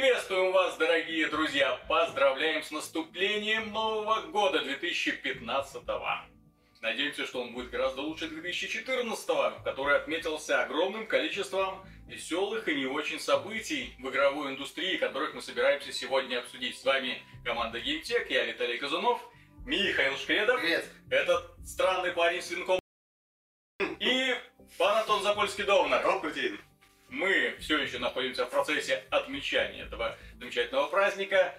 Приветствуем вас, дорогие друзья! Поздравляем с наступлением Нового года 2015 Надеемся, что он будет гораздо лучше 2014 который отметился огромным количеством веселых и не очень событий в игровой индустрии, которых мы собираемся сегодня обсудить. С вами команда GameTech, я Виталий Казунов, Михаил Шкредов, Привет. этот странный парень с винком и пан Антон Запольский-Довнар. Добрый день. Мы все еще находимся в процессе отмечания этого замечательного праздника,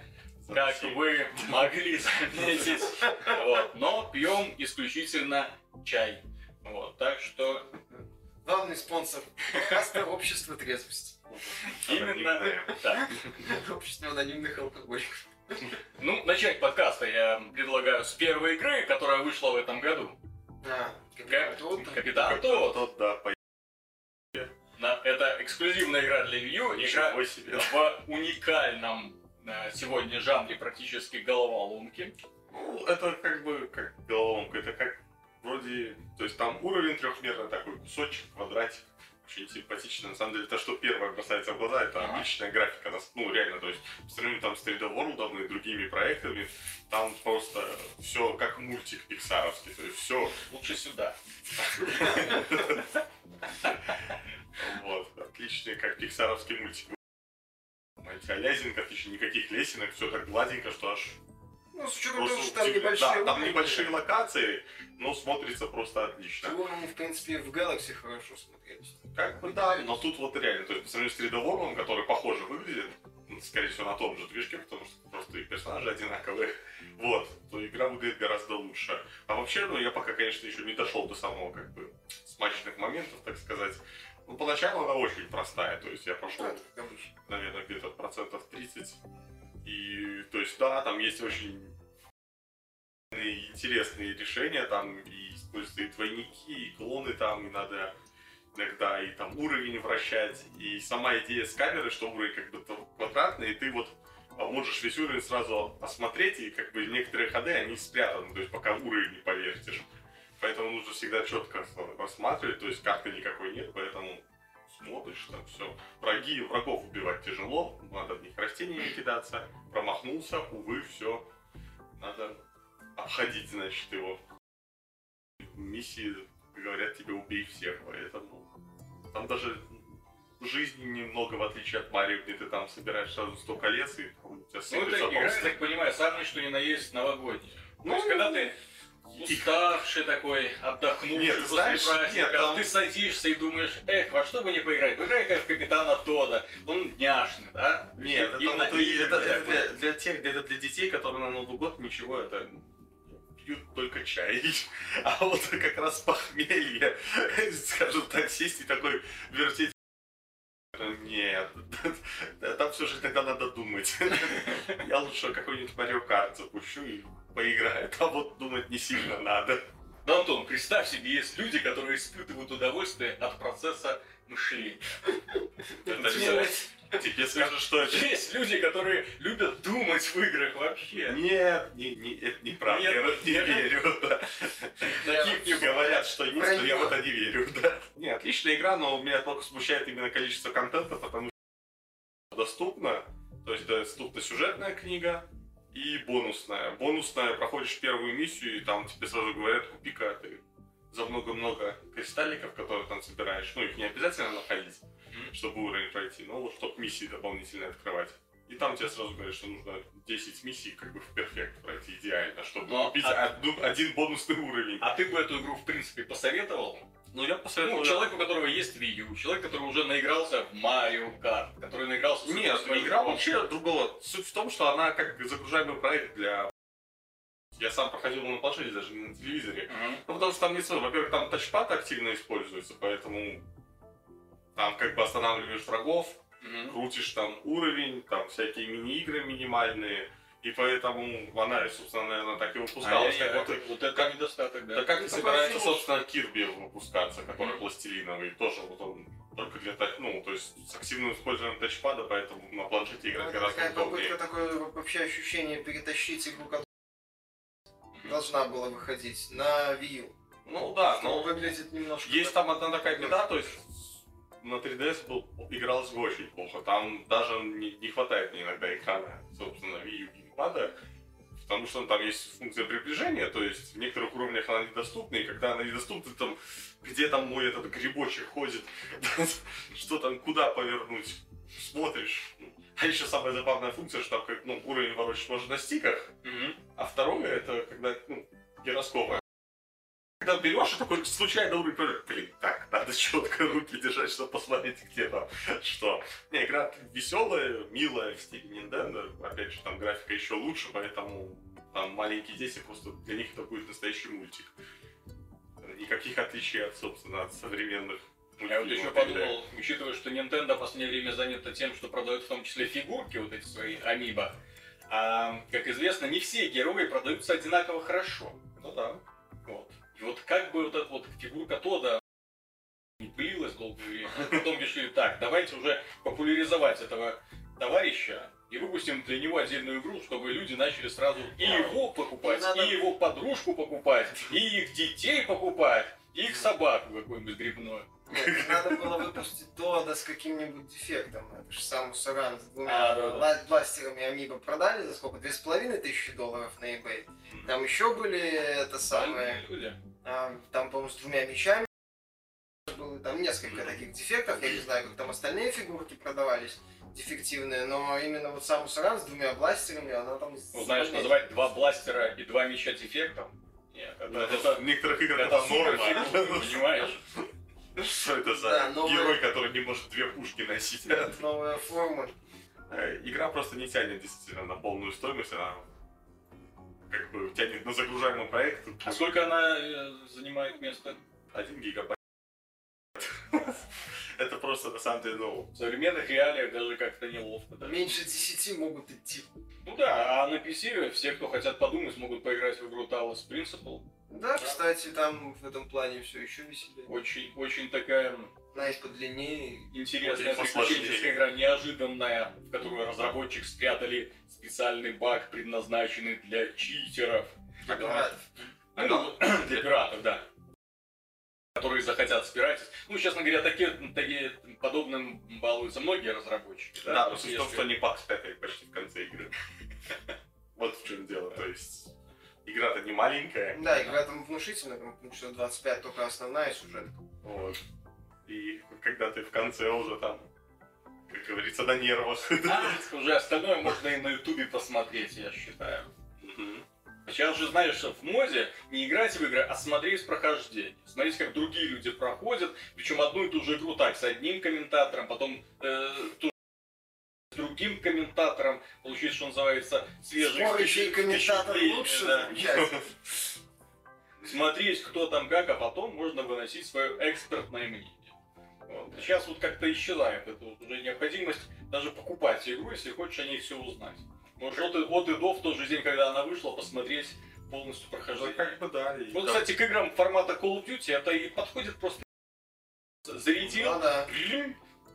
как вы могли заметить. Вот. Но пьем исключительно чай. Вот. Так что Главный спонсор подкаста Общество трезвости. именно так. Общество анонимных алкоголиков. Ну, начать подкаста я предлагаю с первой игры, которая вышла в этом году. Да. Ка- Тут Капитан Тот. тот, да, Это эксклюзивная игра для Wii U. Игра себе. в уникальном э, сегодня жанре практически головоломки. Ну, это как бы как головоломка, это как вроде, то есть там уровень трехмерный такой, кусочек, квадратик, очень симпатично. На самом деле, то, что первое бросается в глаза, это Ага. отличная графика, ну реально, то есть по сравнению там с 3D World и другими проектами, там просто все как мультик пиксаровский, то есть все Лучше сюда. Вот, отличный, как пиксаровский мультик. Эти лязинка, отлично, никаких лесенок, все так гладенько, что аж Ну, с учетом того, что там небольшие Да, там небольшие локации, но смотрится просто отлично. Уровни, в принципе, в Galaxy хорошо смотрелись. Как бы да, но тут вот реально, то есть по сравнению с 3D World, который похоже выглядит, ну, скорее всего, на том же движке, потому что просто и персонажи одинаковые, вот, то игра выглядит гораздо лучше. А вообще, ну, я пока, конечно, еще не дошел до самого, как бы, смачных моментов, так сказать. Ну, поначалу она очень простая, то есть я прошел Ну, наверное, где-то процентов 30. И, то есть, да, там есть очень интересные решения, там и используются и двойники, и клоны там, и надо иногда и там уровень вращать, и сама идея с камеры, что уровень как бы квадратный, и ты вот а, можешь весь уровень сразу осмотреть, и как бы некоторые ходы, они спрятаны, то есть пока уровень не повертишь. Поэтому нужно всегда четко рассматривать, то есть карты никакой нет, поэтому смотришь там все. Враги, врагов убивать тяжело, надо в них растениями кидаться. Промахнулся, увы, все. Надо обходить, значит, его. Миссии говорят тебе убей всех, поэтому там даже жизни немного, в отличие от Марио, где ты там собираешь сразу 100 колец, и у тебя Ну, это игра, я так понимаю, самое что ни на есть новогодняя. То Ну, есть, когда ты уставший такой, отдохнувший Нет, после знаешь, праздника, нет, там- ты садишься и думаешь, эх, во что бы не поиграть? Поиграй как в Капитана Тода, он няшный, да? Нет, это, Именно это- это- это такой. для, для тех, это для детей, которые на Новый год ничего, это пьют только чай. А вот как раз похмелье, скажем так, сесть и такой вертеть. Нет, там все же тогда надо думать. Я лучше какой-нибудь Марио Карт запущу и поиграю. Там вот думать не сильно надо. Ну, Антон, представь себе, есть люди, которые испытывают удовольствие от процесса мышления. Это всё. Тебе скажут, что это Есть люди, которые любят думать в играх вообще. Нет, не, не, это неправда, Нет, я в это не верю. да. Таких не Говорят, что есть, но я в это не верю, да. Не, отличная игра, но меня только смущает именно количество контента, потому что доступно, то есть доступна сюжетная книга и бонусная. Бонусная, проходишь первую миссию, и там тебе сразу говорят, купи-ка ты за много-много кристалликов, которые там собираешь. Ну, их не обязательно находить, Мгм. чтобы уровень пройти, но вот чтобы миссии дополнительные открывать. И там тебе сразу говорят, что нужно 10 миссий как бы в перфект пройти идеально, чтобы Но, купить а- одну- один бонусный уровень. А ты бы эту игру, в принципе, посоветовал? Ну, я посоветовал... Ну, человек, у которого есть Wii U, человек, который уже наигрался в Марио Карт, который наигрался в Нет, игра вообще другого. Суть в том, что она как загружаемый проект для... Я сам проходил на планшете, даже не на телевизоре. Мгм. Ну, потому что там не своё. Во-первых, там тачпад активно используется, поэтому там как бы останавливаешь врагов, Мгм. крутишь там уровень, там всякие мини-игры минимальные, и поэтому она, собственно, наверное, так и выпускалась. Ай-яй-яй, как вот, вот это недостаток, да. да как и Ну, собирается, собственно, Кирби выпускаться, который Мгм. пластилиновый, тоже вот он только для тач- ну, то есть с активным использованием тачпада, поэтому на планшете играть Это гораздо такая удобнее. попытка, такое вообще ощущение перетащить игру, должна была выходить на Wii U. Ну да, Но но выглядит немножко... есть там одна такая беда, то есть на 3DS был, игралось очень плохо. Там даже не, не хватает мне иногда экрана, собственно, Wii U геймпада. Потому что там есть функция приближения, то есть в некоторых уровнях она недоступна, и когда она недоступна, там, где там мой этот грибочек ходит, что там, куда повернуть, смотришь. А еще самая забавная функция, что там как, ну, уровень ворочать можно на стиках. А второе это когда, ну, гироскопы. Когда берешь, такой случайно уровень, блин, так, надо четко руки держать, чтобы посмотреть, где там что. Не, игра веселая, милая в стиле Nintendo. Опять же, там графика еще лучше, поэтому там маленькие дети, просто для них это будет настоящий мультик. Никаких отличий от, собственно, от современных Я вот еще подумал, учитывая, что Nintendo в последнее время занята тем, что продает в том числе фигурки, вот эти свои амибо. А, как известно, не все герои продаются одинаково хорошо. Ну да. Вот. И вот как бы вот эта вот фигурка Тода не пылилась долгое время, потом решили, так, давайте уже популяризовать этого товарища и выпустим для него отдельную игру, чтобы люди начали сразу и его покупать, Надо- и его подружку покупать, и их детей покупать, и их собаку какую-нибудь грибную. Нет, Надо было выпустить Тода с каким-нибудь дефектом. Это же сам Саран с А, двумя да. бла- бластерами Амибо продали за сколько? Две с половиной тысячи долларов на eBay. Там еще были это самое, люди. а, там, по-моему, с двумя мечами было там несколько таких дефектов. Я не знаю, как там остальные фигурки продавались дефективные, но именно вот сам Саран с двумя бластерами, она там... Ну, знаешь, называть два бластера и два меча дефектом? Нет, это, это, в некоторых играх это это норма. понимаешь? Что это за Да, герой, который не может две пушки носить? Новая форма. Э, Игра просто не тянет действительно на полную стоимость, она как бы тянет на загружаемый проект. А сколько она э, занимает место? Один гигабайт. Это просто на самом деле, ну, В современных реалиях даже как-то неловко. Да? Меньше 10 могут идти. Ну да, а на PC все, кто хотят подумать, смогут поиграть в игру Talos Principle. Да, кстати, там в этом плане все еще веселее. Очень, очень такая Она есть подлиннее. интересная приключенческая игра, неожиданная, в которую разработчик спрятали специальный баг, предназначенный для читеров. Для Ага. пиратов. Ну, для пиратов, да. Которые захотят спирать. Ну, честно говоря, такие, такие подобным балуются многие разработчики. да, Да, но То если- что они бакстепили почти в конце игры. Вот в чем дело, то есть игра-то не маленькая, Да, игра там внушительная, там, потому что 25 только основная сюжетка. вот. И когда ты в конце уже там, как говорится, на нервах. А, уже остальное можно и на ютубе посмотреть, я считаю. Сейчас же знаешь, что в моде не играть в игры, а смотреть прохождение. Смотреть, как другие люди проходят, причем одну и ту же игру так, с одним комментатором, потом э, ту с другим комментатором, получить, что называется, свежие Спорящий комментатор лучше, да. Смотреть, кто там как, а потом можно выносить свое экспертное мнение. Вот. Сейчас вот как-то исчезает эта вот уже необходимость даже покупать игру, если хочешь о ней все узнать. Можешь от, и- от и до в тот же день, когда она вышла, посмотреть полностью Ну, прохождение. как бы да. и Вот, там- кстати, к играм формата Call of Duty это и подходит просто зарядил, Ну да.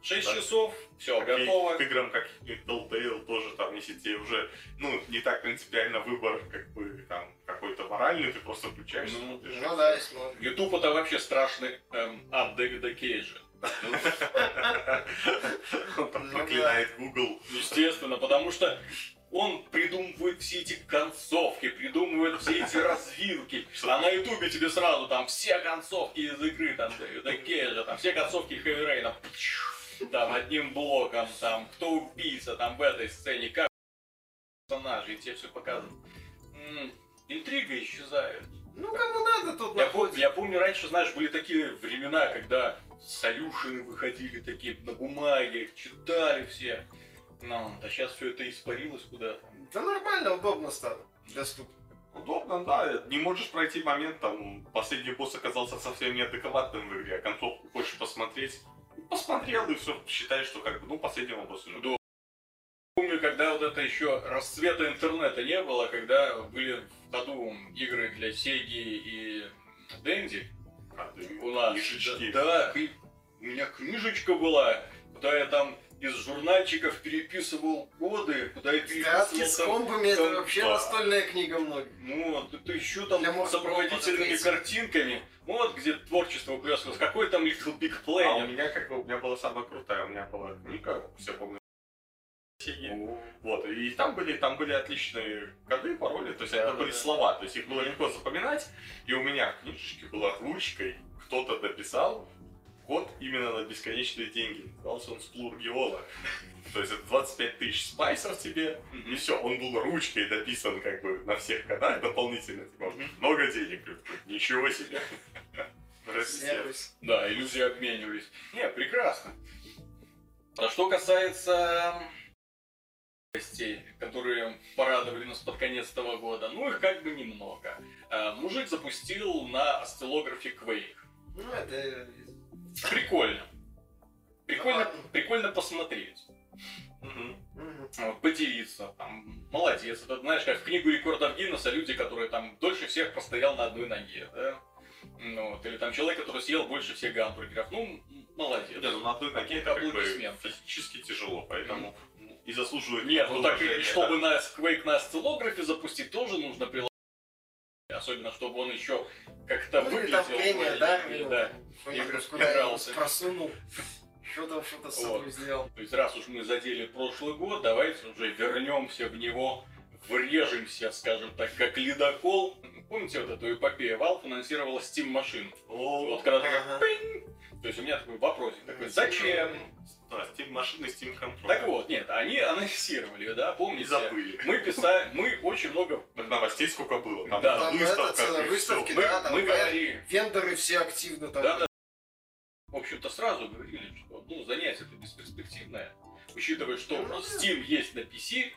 6 Да. часов, все, Как и готово. К играм, как и Telltale, тоже там, если тебе уже, ну, не так принципиально выбор, как бы, там, какой-то моральный, ты просто включаешь, Ну, смотришь. Ну да, если можно. YouTube это вообще страшный эм, ад Дэвида Кейджа. Он там Ну проклинает Google. Естественно, потому что он придумывает все эти концовки, придумывает все эти развилки. А на ютубе тебе сразу там все концовки из игры, там, Дэвида Кейджа, там все концовки Хэви Рейна. Там одним блоком, там, кто убийца, там в этой сцене, как персонажи, и тебе все показывают. Интрига исчезает. Ну, кому надо, тот Я, пом- я помню, раньше, знаешь, были такие времена, когда солюшины выходили такие на бумаге, читали все. Ну, а сейчас все это испарилось куда-то. Да нормально, удобно стало. Доступно. Удобно, да. Не можешь пройти момент, там, последний босс оказался совсем неадекватным в игре, а концовку хочешь посмотреть. Посмотрел и все, считаешь, что как бы, ну, последнего босса уже. Да. Помню, когда вот это еще расцвета интернета не было, когда были в ходу игры для Сеги и Дэнди. А, У нас. книжечки. Да, да, у меня книжечка была, куда я там из журнальчиков переписывал коды, куда я с переписывал там компами, это там, вообще да. настольная книга многих. Ну, вот это еще там Для сопроводительными картинками. Вот где творчество что выплескивалось. Какой там Little Big А у меня как бы, у меня была самая крутая, у меня была книга, все помню. Вот, и там были, там были отличные коды, пароли, то есть Да, это да, были да. слова, то есть их было легко запоминать, и у меня в книжечке была ручкой, кто-то дописал код именно на бесконечные деньги. Назывался он Сплургиола. То есть это 25 тысяч спайсов тебе, и все, он был ручкой дописан как бы на всех кодах дополнительно. Типа, много денег. Ничего себе. Да, иллюзии обменивались. Не, прекрасно. А что касается новостей, которые порадовали нас под конец этого года, ну их как бы немного. А, Мужик запустил на осциллографе Quake. Ну, это... Прикольно. Прикольно, прикольно посмотреть. Вот, поделиться. Там, молодец. Это, знаешь, как в книгу рекордов Гиннесса люди, которые там дольше всех простоял на одной ноге, да? Ну, вот. Или там человек, который съел больше всех гамбургеров. Ну, молодец. Не, ну на одной ноге это как бы Аплодисменты. физически тяжело, поэтому ну, и заслуживает Нет, ну так и чтобы да. на Quake на осциллографе запустить, тоже нужно приложить. Особенно, чтобы он еще как-то Ну, выглядел. там пение, да? или да. Игрался. просунул. Что там что-то с собой Вот. сделал. То есть, раз уж мы задели прошлый год, давайте уже вернемся в него, врежемся, скажем так, как ледокол. Помните вот эту эпопею? Valve финансировала Steam машин. Вот когда такая то есть у меня такой вопросик такой, зачем? Да, Steam машины, Steam контроль. Так вот, нет, они анонсировали, да, помните? забыли. Мы писали, мы очень много новостей сколько было. Там Да. Там выставка, это, и выставки. Мы, да, там мы говорили, Вендоры все активно там. да, да. В общем-то, сразу говорили, что ну, занятие это бесперспективное. Учитывая, что Ну, да. Steam есть на PC,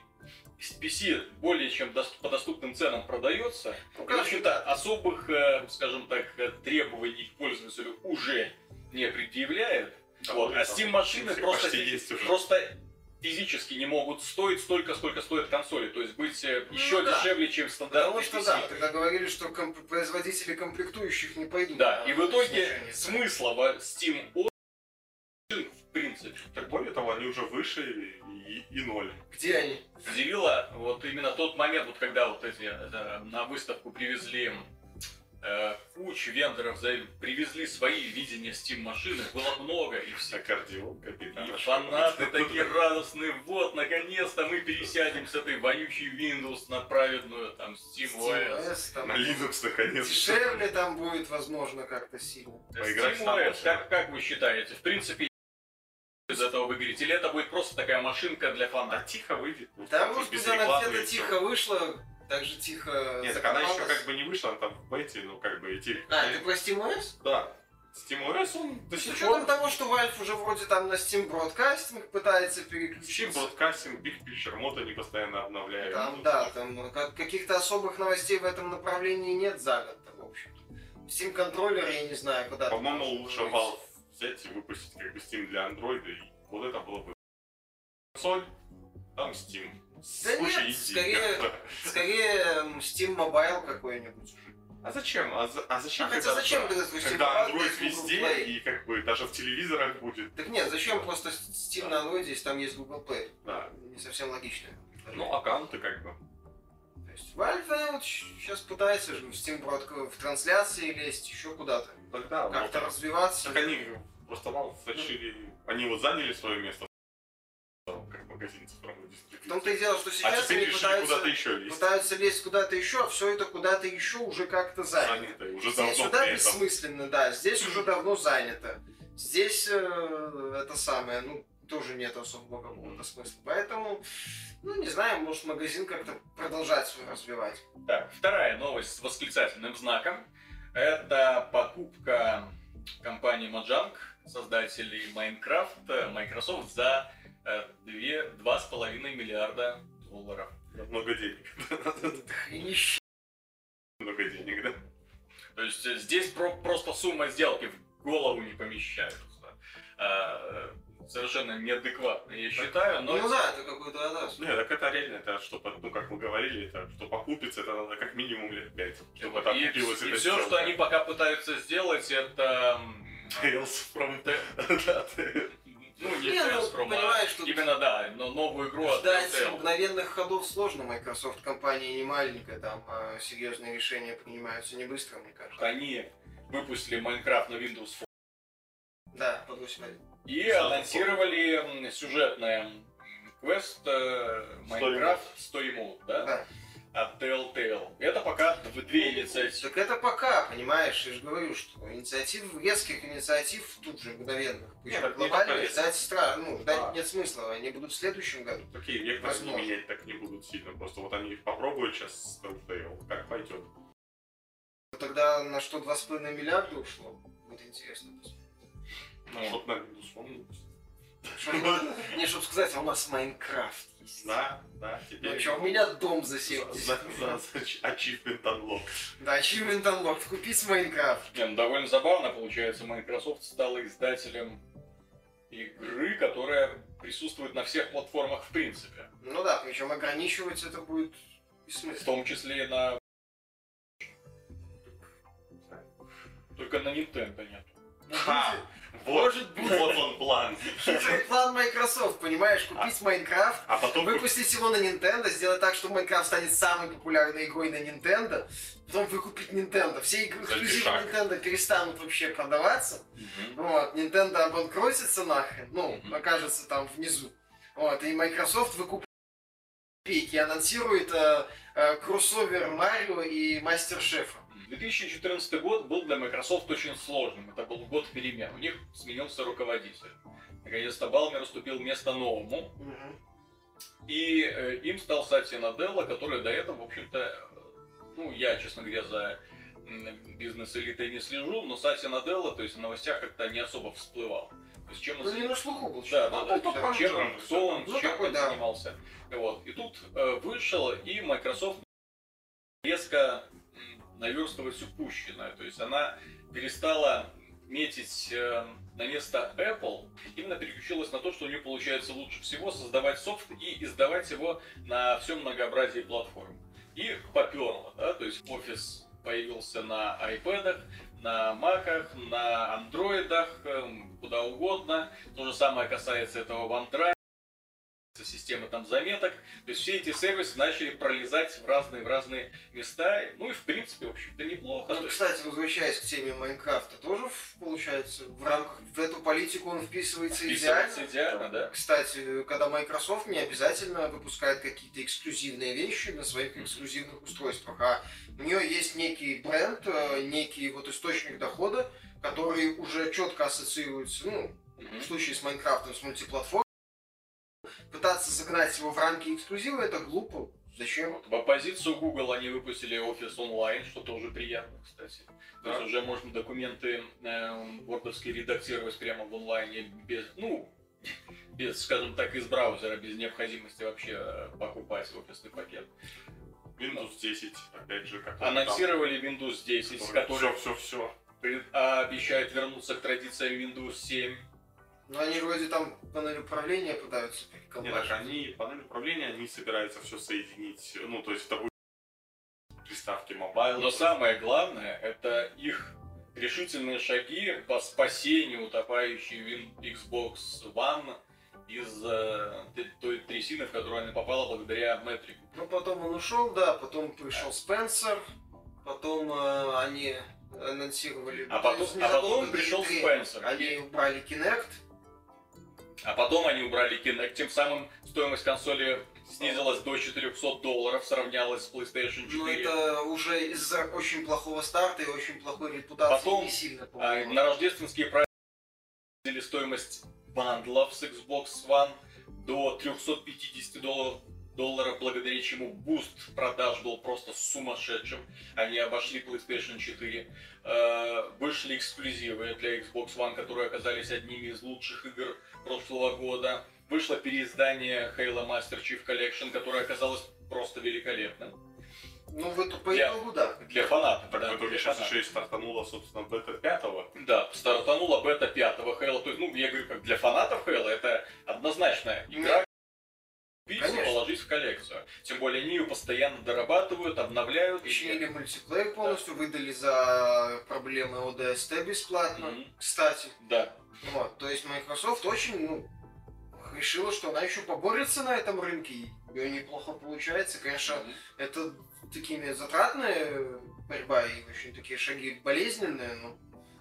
PC более чем по доступным ценам продается. Ну, И, в общем-то, особых, э, скажем так, э, требований к пользователю уже не предъявляет. Да, Вот. А Steam машины просто, просто физически не могут стоить столько, сколько стоят консоли. То есть быть э, еще Ну да. дешевле, чем стандартный Потому что PC. да, тогда говорили, что комп- производители комплектующих не пойдут. Да, и в итоге смысла в Steam OS в принципе. Так более того, они уже выше и, и ноль. Где они? Удивило вот именно тот момент, вот когда вот эти э, на выставку привезли кучу вендоров, привезли свои видения Steam машины, было много, и все Аккордеон, капитан. и фанаты такие радостные, вот, наконец-то мы пересядем с этой вонючей Windows на праведную там Steam OS. Там На Linux наконец. Дешевле там будет, возможно, как-то сильно. Поиграть Steam OS, как, как вы считаете, в принципе, из этого выиграете, или это будет просто такая машинка для Да фанатов? тихо выйдет. Да, без господи, она где-то тихо вышла, так же тихо Нет, так она еще как бы не вышла, она там в бете, ну как бы эти... А, ты про SteamOS? Да. SteamOS, он до С сих учетом пор... того, что Valve уже вроде там на Steam Broadcasting пытается Steam переключиться. Broadcasting, Big Picture, мод они постоянно обновляют. Там, Ну, да, там как- каких-то особых новостей в этом направлении нет за год, в общем. Steam контроллер, я не знаю, куда По-моему, лучше Valve взять и выпустить как бы Steam для Android, и вот это было бы... Консоль, там Steam. Да Слушай, нет, скорее- Скорее м, Steam Mobile какой-нибудь. А зачем? А, за- а зачем? А хотя когда- зачем когда Steam Когда Android везде, Play? и как бы даже в телевизорах будет. Так нет, зачем просто Steam на Android, если там есть Google Play? Да. Не совсем логично. Ну, аккаунты как бы. То есть Valve э, вот сейчас пытается же в Steam в трансляции лезть, еще куда-то. Тогда Как-то вот. развиваться. Так они просто Valve решили... Они вот заняли свое место магазин цифровой В дистрибьюции. том-то и дело, что А сейчас теперь они пытаются, куда-то еще лезть. пытаются лезть куда-то еще, а все это куда-то еще уже как-то занято. Занято, уже Здесь давно сюда бессмысленно, да, здесь уже давно занято. Здесь э, это самое, ну, тоже нет особого какого-то смысла. Поэтому, ну, не знаю, может магазин как-то продолжать свой развивать. Так, вторая новость с восклицательным знаком. Это покупка компании Mojang, создателей Minecraft, э, Microsoft за э, две- 2,5 миллиарда долларов. Много денег. И нищ- Много денег, да? То есть э, здесь про- просто сумма сделки в голову не помещается. Э, Совершенно неадекватно, я считаю, но... Ну да, это какой-то адас. Не, так это реально, это что, ну как мы говорили, это что покупиться, это надо как минимум лет пять, чтобы это И, и эта все, сделка. что они пока пытаются сделать, это... Tales from... Именно, да, но новую игру от Ждать Telltale. мгновенных ходов сложно. Microsoft компания не маленькая, там а, серьезные решения принимаются не быстро, мне кажется. Они выпустили Майнкрафт на Windows Phone Да, под 8.1. и Сразу анонсировали сюжетное квест Майнкрафт Story Mode, да? Да. От Telltale. Это пока дв- две инициативы. Так это пока, понимаешь, я же говорю, что инициатив, резких инициатив тут же мгновенных. Пусть Нет, не глобально только ждать стра... ну, ждать Да. нет смысла, они будут в следующем году. Такие они Возможно. менять так не будут сильно. Просто вот они попробуют сейчас с Telltale, как пойдет. Тогда на что 2,5 миллиарда ушло? Будет интересно посмотреть. Ну, Что-то на Windows Phone. Чтоб- Не, чтобы сказать, а у нас Майнкрафт есть. Да, да, теперь... Ну что, у меня дом за За, 70. за, за, за Achievement Unlock. Да, Achievement Unlocked, купить Майнкрафт. Не, ну, довольно забавно получается. Microsoft стала издателем игры, которая присутствует на всех платформах в принципе. Ну да, причем ограничивать это будет В бессмысленно. том числе и на... Только на Nintendo нет. Может быть. вот он план. План Microsoft, понимаешь, купить Майнкрафт, А потом выпустить его на Nintendo, сделать так, что Майнкрафт станет самой популярной игрой на Nintendo, потом выкупить Nintendo. Все игры эксклюзивы. Nintendo перестанут вообще продаваться. Вот, Nintendo обанкротится нахрен, ну, окажется там внизу. Вот, и Microsoft выкупит и анонсирует э, э, кроссовер Марио и Мастер Шефа. 2014 год был для Microsoft очень сложным. Это был год перемен. У них сменился руководитель. Наконец-то Балмер уступил место новому. И э, им стал Сатья Наделла, который до этого, в общем-то, ну, я, честно говоря, за бизнес-элитой не слежу, но Сатья Наделла, то есть в новостях как-то не особо всплывал. То есть чем он Ну, не на слуху был. да, да, Ну, да, да. чем он, кто он, Ну, чем такой, он да. занимался. Вот. И тут э, вышел, и Microsoft резко наверстывать упущенное. То есть она перестала метить э, на место Apple, именно переключилась на то, что у нее получается лучше всего создавать софт и издавать его на всем многообразии платформ. И поперло, да, то есть офис появился на iPad, на Mac, на андроидах, эм, куда угодно. То же самое касается этого OneDrive, системы там заметок. То есть все эти сервисы начали пролезать в разные, в разные места. Ну и в принципе, в общем-то, неплохо. Ну, кстати, возвращаясь к теме Майнкрафта, тоже, получается, в рамках, в эту политику он вписывается идеально. Вписывается идеально, да. Кстати, когда Microsoft не обязательно выпускает какие-то эксклюзивные вещи на своих эксклюзивных устройствах, а у нее есть некий бренд, э, некий вот источник дохода, который уже четко ассоциируется, ну, Мгм. в случае с Майнкрафтом, с мультиплатформой. Пытаться загнать его в рамки эксклюзива это глупо. Зачем? В оппозицию Google они выпустили офис онлайн, что тоже приятно, кстати. То есть Да. уже можно документы э, вордовские редактировать прямо в онлайне без, ну, без, скажем так, из браузера, без необходимости вообще э, покупать офисный пакет. Windows 10, опять же, как Анонсировали Windows 10, который Все, все, все. при- обещает вернуться к традициям Windows 7. Ну, они же вроде там панель управления пытаются Нет, так они, панель управления, они собираются все соединить. Ну, то есть это будет приставки mobile. Но самое главное, это их решительные шаги по спасению утопающей Xbox One из э, той трясины, в которую она попала благодаря Мэттрику. Ну, потом он ушел, да, потом пришел Спенсер, потом э, они анонсировали... А потом- а потом пришел E3 Спенсер. Они убрали Kinect. А потом они убрали Kinect, тем самым стоимость консоли снизилась до 400 долларов, сравнялась с PlayStation 4. Ну, это уже из-за очень плохого старта и очень плохой репутации Потом, не сильно А помогло. на рождественские праздники стоимость бандлов с Xbox One до 350 долларов, долларов, благодаря чему буст продаж был просто сумасшедшим. Они обошли PlayStation 4. Э, Вышли эксклюзивы для Xbox One, которые оказались одними из лучших игр прошлого года. Вышло переиздание Halo Master Chief Collection, которое оказалось просто великолепным. Ну, в эту по итогу, да. Для фанатов. Так да, в итоге для сейчас фанатов. еще и стартанула, собственно, бета пятого. Да, стартанула бета пятого Halo. То есть, ну, я говорю, как для фанатов Halo, это однозначно игра, и Конечно. положить в коллекцию. Тем более, они ее постоянно дорабатывают, обновляют. и- Починили мультиплеер полностью, выдали за проблемы ODST бесплатно. Мгм. Кстати, Да. вот, то есть Microsoft очень, ну, решила, что она еще поборется на этом рынке, и неё неплохо получается. Конечно, это такими затратные борьба и очень такие шаги болезненные, ну,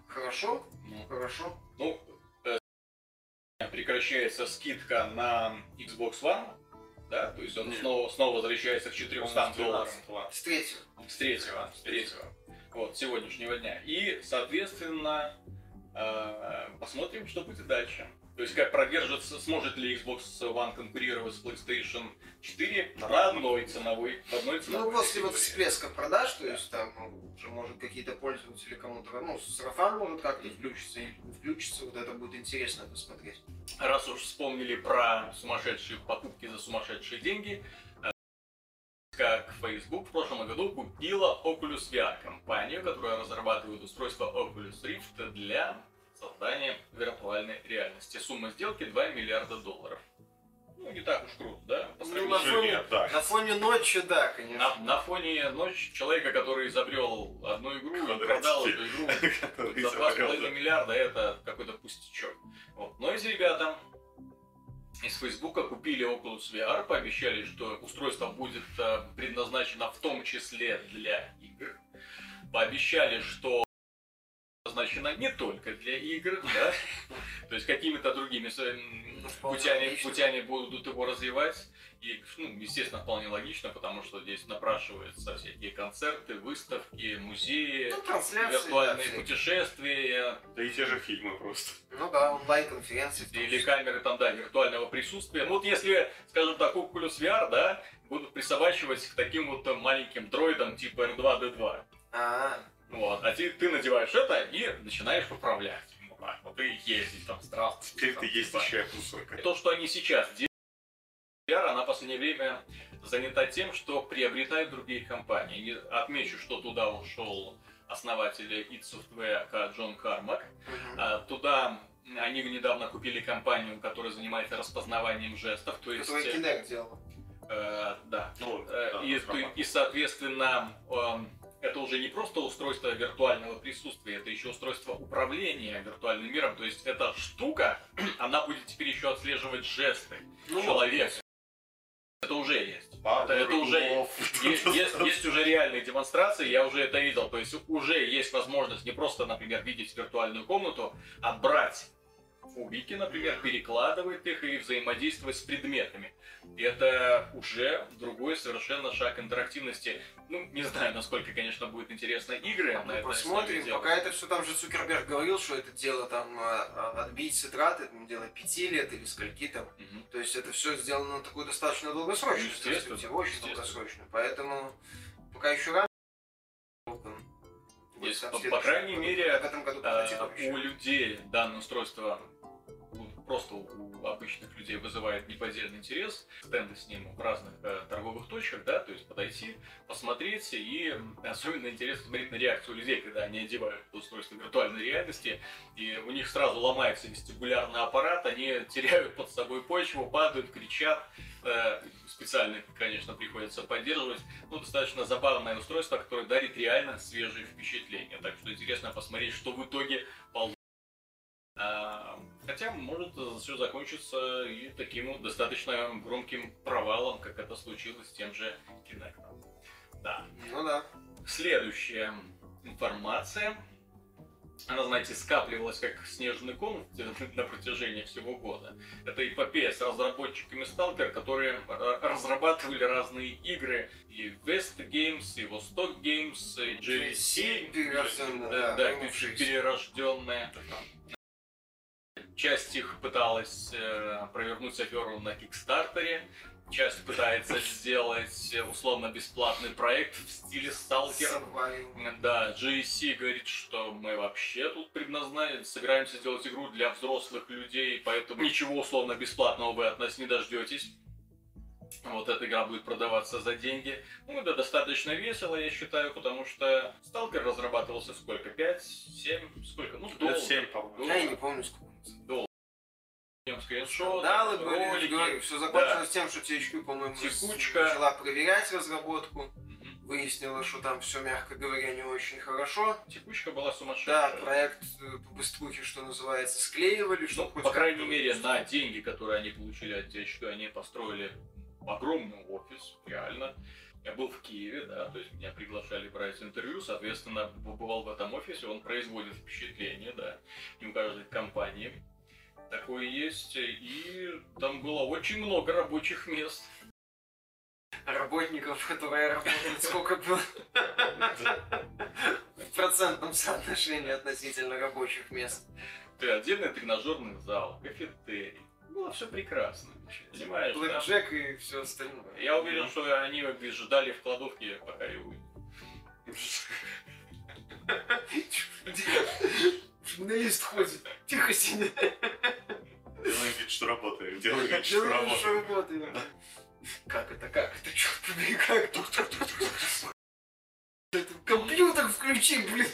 хорошо, Ну, хорошо. Ну, э, прекращается скидка на Xbox One, да, то есть он Нет. снова, снова возвращается к 400 долларам. С третьего. С третьего, с третьего, вот, сегодняшнего дня. И, соответственно, э, посмотрим, что будет дальше. То есть, как продержится, сможет ли Xbox One конкурировать с PlayStation 4 на одной ценовой, в одной Ну, ценовой после вот всплеска продаж, то есть там ну, уже может какие-то пользователи кому-то, ну, сарафан может как-то включиться, и включится, вот это будет интересно посмотреть. Раз уж вспомнили про сумасшедшие покупки за сумасшедшие деньги, э, как Facebook в прошлом году купила Oculus VR, компанию, которая разрабатывает устройство Oculus Rift для создания виртуальной реальности. Сумма сделки 2 миллиарда долларов. Ну, не так уж круто, да? По Ну, на фоне- Нет, да. На фоне ночи, да, на, конечно. на фоне ночи человека, который изобрел одну игру и Квадратики. продал эту игру за два с изобрел, половиной миллиарда это какой-то пустячок. Вот. Но эти ребята из Фейсбука купили Oculus VR, пообещали, что устройство будет э, предназначено в том числе для игр. Пообещали, что предназначено не только для игр, да, то есть какими-то другими путями, путями будут его развивать. И, ну, естественно, вполне логично, потому что здесь напрашиваются всякие концерты, выставки, музеи, Ну, виртуальные да, путешествия Да и те же фильмы просто. Ну да, онлайн-конференции. или камеры там, да, виртуального присутствия. Ну вот если, скажем так, Oculus VR, да, будут присобачивать к таким вот маленьким дроидам типа R2-D2. А, Вот, а ты, ты надеваешь это и начинаешь управлять. Вот так вот, и ездить там, здравствуйте. Теперь там, ты есть типа. еще и кусок. То, что они сейчас делают, VR, она в последнее время занята тем, что приобретают другие компании. И отмечу, что туда ушел основатель id Software Джон Кармак. А, Туда они недавно купили компанию, которая занимается распознаванием жестов, то есть, Который Kinect делал. э, да, Ну, Э, да, и, разрабатывал. и, соответственно, эм, это уже не просто устройство виртуального присутствия, это еще устройство управления виртуальным миром. То есть эта штука, она будет теперь еще отслеживать жесты Ну, человека. Это уже есть. Power Это, это уже есть, есть, есть уже реальные демонстрации, я уже это видел. То есть уже есть возможность не просто, например, видеть виртуальную комнату, а брать кубики, например, перекладывать их и взаимодействовать с предметами. Это уже другой совершенно шаг интерактивности. Ну, не знаю, насколько, конечно, будет интересно игры Ну, это посмотрим. Пока это все там же Цукерберг говорил, что это дело там а, а, отбить с траты, там, дело пяти лет или скольки там. Мгм. То есть это все сделано на такую достаточно долгосрочную перспективу, очень долгосрочную. Поэтому пока еще рано. Есть, по- по крайней мере, году А, у людей данное устройство просто у обычных людей вызывает неподдельный интерес. Стенды с ним в разных э, торговых точках, да, то есть подойти, посмотреть, и особенно интересно смотреть на реакцию людей, когда они одевают устройство виртуальной реальности, и у них сразу ломается вестибулярный аппарат, они теряют под собой почву, падают, кричат, Э, специально, конечно, приходится поддерживать. Ну, достаточно забавное устройство, которое дарит реально свежие впечатления. Так что интересно посмотреть, что в итоге получится. Хотя, может, все закончится и таким вот достаточно громким провалом, как это случилось с тем же Kinect. Да. Ну да. Следующая информация. Она, знаете, скапливалась как снежный ком на протяжении всего года. Это эпопея с разработчиками Stalker, которые ра- разрабатывали разные игры. И West Games, и Восток Games, и JVC. Перерожденная, Да, да, да, вернувшаяся. Часть их пыталась э, провернуть аферу на Кикстартере, часть пытается сделать условно-бесплатный проект в стиле Сталкер. Survival. Да, GSC говорит, что мы вообще тут предназначены, собираемся сделать игру для взрослых людей, поэтому ничего условно-бесплатного вы от нас не дождетесь. Вот эта игра будет продаваться за деньги. Ну, это достаточно весело, я считаю, потому что Сталкер разрабатывался сколько? 5, 7, сколько? Ну, долго. Лет 7, по-моему. Я не помню, сколько. Долго. Скриншоты, были, же ролики. говорю, все закончилось тем, что THQ, по-моему, Текучка. начала проверять разработку, выяснила, что там все, мягко говоря, не очень хорошо. Текучка была Да, сумасшедшая. проект э, по быструхе, что называется, склеивали, Ну, чтобы по крайней мере, на деньги, которые они получили от THQ, они построили огромный офис, реально. Я был в Киеве, да, то есть меня приглашали брать интервью, соответственно, побывал в этом офисе, он производит впечатление, да, не у каждой компании такое есть, и там было очень много рабочих мест. Работников, которые работают, сколько было в процентном соотношении относительно рабочих мест. Ты отдельный тренажерный зал, кафетерий. Было все прекрасно. Понимаешь, да? Блэкджек и все остальное. Я уверен, что они как бы ждали в кладовке, пока я уйду. Журналист ходит, тихо сидит. Делаем вид, что работаем. Делаем вид, что работаем. Как это, как это, черт побери, как Компьютер включи, блин.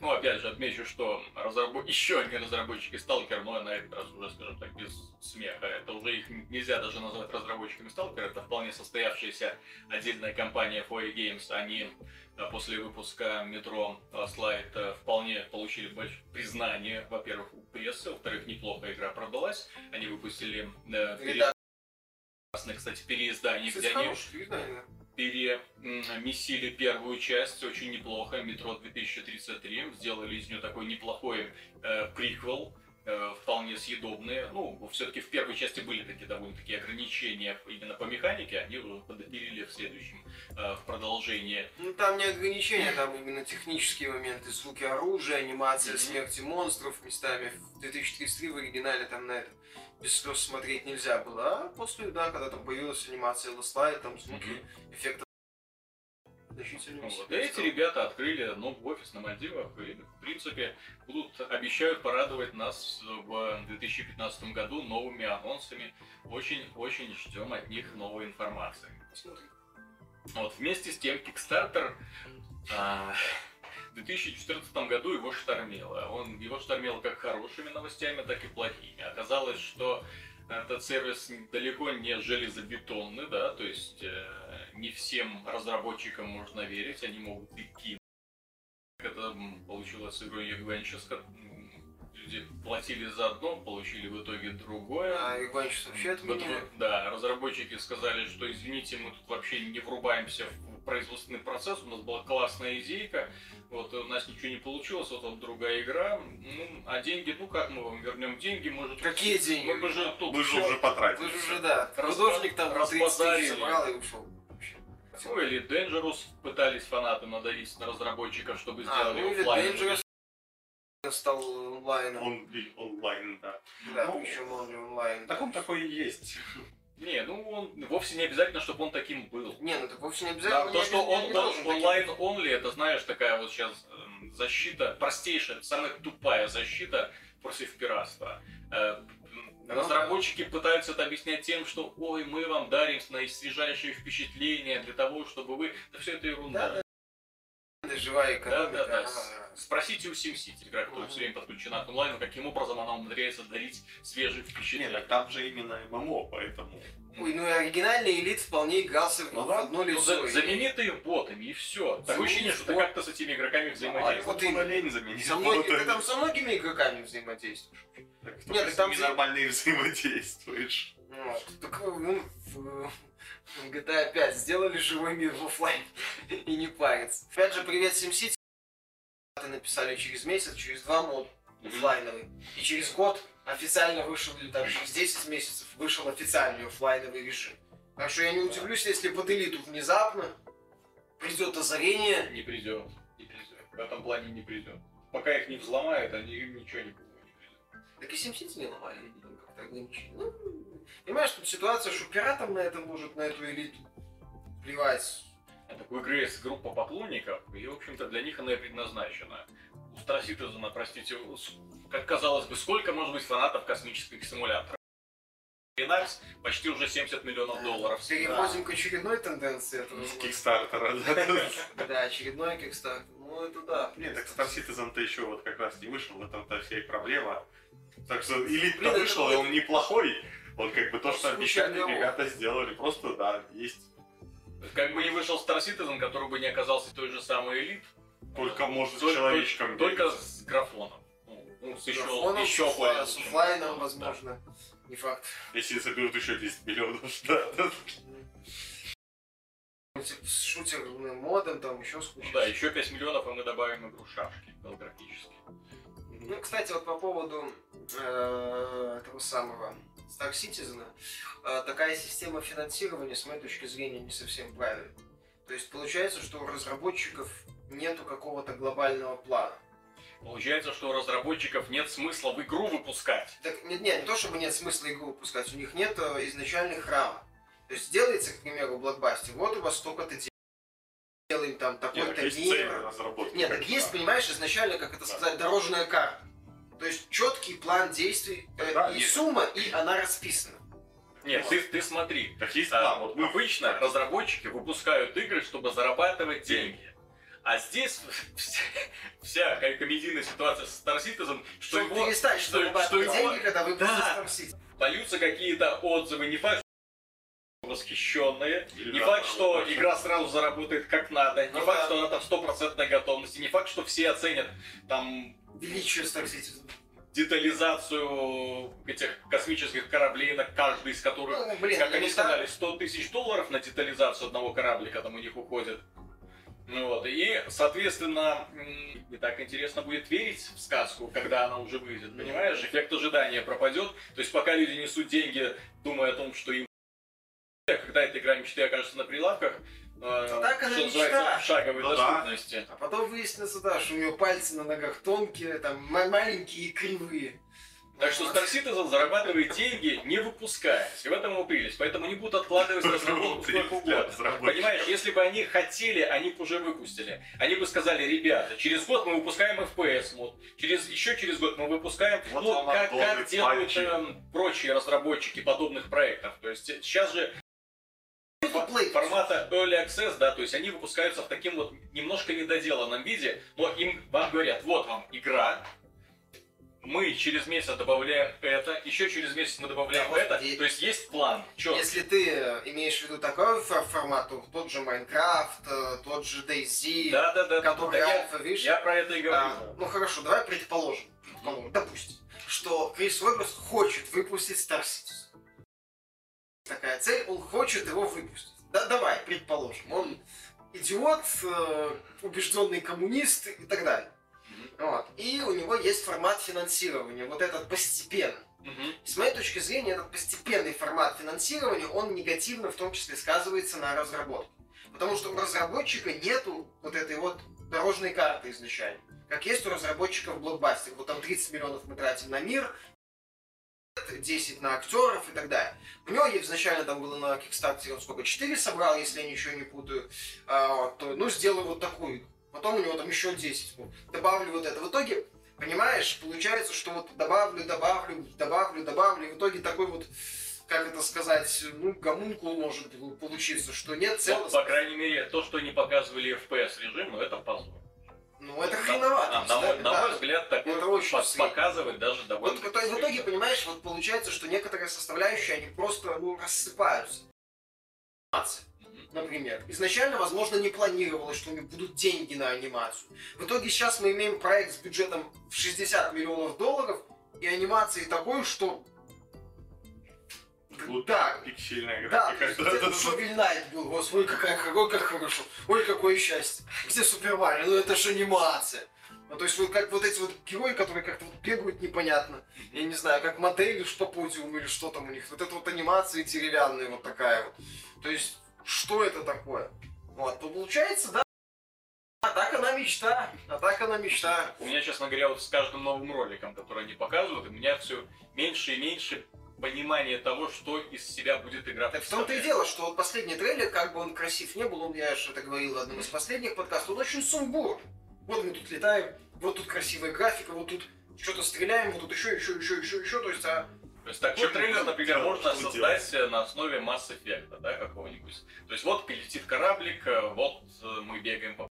Ну, опять же, отмечу, что разрабо... еще одни разработчики Сталкер, но на этот раз уже, скажем так, без смеха. Это уже их нельзя даже назвать разработчиками Сталкер, это вполне состоявшаяся отдельная компания 4 Games. Они э, после выпуска метро Слайд вполне получили большое признание, во-первых, у прессы, во-вторых, неплохо игра продалась. Они выпустили э, прекрасное, кстати, переиздание, кстати, где они издание. перемесили первую часть очень неплохо, Метро 2033, сделали из нее такой неплохой э, приквел, вполне съедобный. Ну, все-таки в первой части были такие довольно-таки ограничения именно по механике, они уже подопилили в следующем, э, в продолжении. Ну там не ограничения, там именно технические моменты, звуки оружия, анимация смерти монстров местами. В 2033 в оригинале там на это без слез смотреть нельзя было. А после, да, когда там появилась анимация Lost Light, там звуки, эффекты Вот. Эти ребята открыли новый офис на Мальдивах и, в принципе, будут, обещают порадовать нас в 2015 году новыми анонсами. Очень-очень ждем от них новой информации. Вот, вместе с тем, Kickstarter а, в 2014 году его штормило. Он, его штормило как хорошими новостями, так и плохими. Оказалось, что этот сервис далеко не железобетонный, да, то есть э, не всем разработчикам можно верить, они могут и кинуть. Как Это получилось с игрой Adventures, как, люди платили за одно, получили в итоге другое. А Иванчик вообще отменили. да, разработчики сказали, что извините, мы тут вообще не врубаемся в производственный процесс, у нас была классная идейка, вот у нас ничего не получилось, вот, вот другая игра, ну, а деньги, ну как мы вам вернем деньги, мы же тут- Какие деньги? Мы, мы же тут Вы же уже потратили. Вы же уже, да, художник там по 30 тысяч расподарили. собрал и ушел. Ну или Dangerous пытались фанаты надавить на разработчиков, чтобы А, сделали ну или оффлайн. Dangerous стал онлайном. Он онлайн, да. Да, ну, причем он не онлайн. Так он такой и есть. Не, ну он вовсе не обязательно, чтобы он таким был. Не, ну так вовсе не Да, обязательно. то, не- что он, таким онлайн быть. only, это знаешь, такая вот сейчас эм, защита, простейшая, самая тупая защита против пиратства. Э, Ну Разработчики пытаются это объяснять тем, что ой, мы вам дарим наисвежайшие впечатления для того, чтобы вы. Да все это ерунда. Да, Это живая Да, экономика. да, да. ага. Спросите у SimCity, игра, которая все время подключена к онлайну, каким образом она умудряется дарить свежие впечатления. так там же именно ММО, поэтому... Ой, ну и оригинальный элит вполне игрался в Ну в да. одно Ну, лицо. за- замени их ботами и все. Такое Замени ощущение, что ты как-то с этими игроками А взаимодействуешь. вот вот именно. лень заменить. Со ты там со многими игроками взаимодействуешь. Так Нет, с там и взаимодействуешь. Вот. Так ну, в GTA 5 сделали живой мир в оффлайн и не париться. Опять же, привет SimCity. Написали через месяц, через два мод оффлайновый. И через год официально вышел, или там через 10 месяцев вышел официальный оффлайновый режим. Так что я не удивлюсь, если под элиту внезапно придет озарение. Не придет. Не придет. В этом плане не придет. Пока их не взломают, они им ничего не, придет. Так и SimCity не ломали, как-то ограничили. Ну, понимаешь, тут ситуация, что пиратам на это может, на эту элиту плевать. Так у игры есть группа поклонников, и, в общем-то, для них она и предназначена. У Star Citizen, простите, как казалось бы, сколько может быть фанатов космических симуляторов? Linux почти уже 70 миллионов долларов. Переходим к очередной тенденции этого С. Кикстартера, да. Да, очередной кикстарт. Ну, это да. Нет, так Star Citizen-то еще вот как раз не вышел, в этом-то вся и проблема. Так что элит Блин, это вышел, и он неплохой. Он как бы то, что обещали, ну- ребята сделали. Просто, да, есть. Как бы не вышел Star Citizen, который бы не оказался той же самой элит, Только может с человечком только с графоном. Ну, ну, с еще, Графоном, еще с более Да. возможно. Не факт. Если соберут еще 10 миллионов, да. да. с шутерным модом, там еще с кучей. Ну да, еще 5 миллионов, и мы добавим игру шашки голографически. Ну, кстати, вот по поводу э, этого самого Star Citizen, э, такая система финансирования, с моей точки зрения, не совсем правильная. То есть получается, что у разработчиков нету какого-то глобального плана. Получается, что у разработчиков нет смысла в игру выпускать. Так, нет, нет, не то чтобы нет смысла игру выпускать, у них нет э, изначальных рамок. То есть делается, к примеру, блокбастер, вот у вас столько-то делаем там такой-то мир. Нет, так есть, понимаешь, изначально, как это Да. сказать, дорожная карта. То есть четкий план действий, э, Да, и есть. сумма, и она расписана. Нет, ты, ты смотри. Так есть А, план. Вот мы Обычно разработчики выпускают игры, чтобы зарабатывать деньги. А здесь вся, вся ко- комедийная ситуация с Star Citizen, что Чтобы его перестать, что- что, что его- деньги, когда выпустят Да. Star Citizen. какие-то отзывы, не факт, что восхищенные, Или не да, факт, что вообще. игра сразу заработает как надо, не Ну факт, да. что она там стопроцентной готовности, не факт, что все оценят там Величие Star Citizen. детализацию этих космических кораблей, на каждый из которых, Ну, блин, как они сказали, 100 тысяч долларов на детализацию одного кораблика там у них уходит. Ну вот, и, соответственно, не так интересно будет верить в сказку, когда она уже выйдет, понимаешь? Эффект ожидания пропадет. То есть пока люди несут деньги, думая о том, что им когда эта игра мечты окажется на прилавках, э, так она что мечта. в шаговой Ну да. доступности. А потом выяснится, да, что у него пальцы на ногах тонкие, там ма- маленькие и кривые. Так что Star Citizen зарабатывает деньги, не выпускаясь. И в этом его прелесть. Поэтому не будут откладывать разработку Прелесть сколько угодно. Понимаешь, если бы они хотели, они бы уже выпустили. Они бы сказали, ребята, через год мы выпускаем FPS мод, через, еще через год мы выпускаем, Вот ну, как, как делают эм, прочие разработчики подобных проектов. То есть сейчас же Free-to-play. формата Early Access, да, то есть они выпускаются в таким вот немножко недоделанном виде, но им вам говорят, вот вам игра, мы через месяц добавляем это, еще через месяц мы добавляем Да, это, господи. то есть есть план, четко. Если ты э, имеешь в виду такой фор- формат, то тот же Майнкрафт, э, тот же DayZ, Да, да, да. который да, я, альфа, видишь? я про это и говорю. А, ну хорошо, давай предположим, предположим, допустим, что Крис Робертс хочет выпустить Star Citizen. Такая цель, он хочет его выпустить. Да, давай, предположим, он идиот, э, убежденный коммунист и так далее. Вот. И у него есть формат финансирования, вот этот постепенный. Мгм. С моей точки зрения, этот постепенный формат финансирования, он негативно в том числе сказывается на разработке. Потому что у разработчика нету вот этой вот дорожной карты изначально. Как есть у разработчиков блокбастер. Вот там 30 миллионов мы тратим на мир, 10 на актеров и так далее. У него изначально там было на Kickstarter, он сколько, 4 собрал, если я ничего не путаю. А, вот, то, ну, сделаю вот такую. Потом у него там еще 10. ну, Добавлю вот это. В итоге, понимаешь, получается, что вот добавлю, добавлю, добавлю, добавлю. И в итоге такой вот, как это сказать, ну, гомункул может получиться, что нет Вот, целостности. по крайней мере, то, что не показывали FPS режим, это позор. Ну, это хреновато. На, на мой, на да. мой взгляд, такое Это очень по- средне. показывать даже довольно... Вот в итоге, в итоге, понимаешь, вот получается, что некоторые составляющие, они просто ну, рассыпаются. Например. Изначально, возможно, не планировалось, что у них будут деньги на анимацию. В итоге сейчас мы имеем проект с бюджетом в 60 миллионов долларов и анимацией такой, что... Вот Да, Пиксельная да, графика. где тут Шовельнайт был, господи, какая, какой, как хорошо. Ой, какое счастье. Где Супер Марио? Ну это же анимация. Ну, то есть, вот как вот эти вот герои, которые как-то вот бегают непонятно. Я не знаю, как модели по подиуму или что там у них. Вот это вот анимация деревянная вот такая вот. То есть, что это такое? Вот, то получается, да. А так она мечта. А так она мечта. У меня, честно говоря, вот с каждым новым роликом, который они показывают, у меня все меньше и меньше понимания того, что из себя будет игра. Так в том-то и дело, что вот последний трейлер, как бы он красив не был, он, я же это говорил в одном из последних подкастов, он очень сумбурный. Вот мы тут летаем, вот тут красивая графика, вот тут что-то стреляем, вот тут еще, еще, еще, еще, еще, то есть, а То есть такой Что трейлер, например, делать? можно создать э, на основе Mass Effect, да, какого-нибудь. То есть вот летит кораблик, э, вот э, мы бегаем по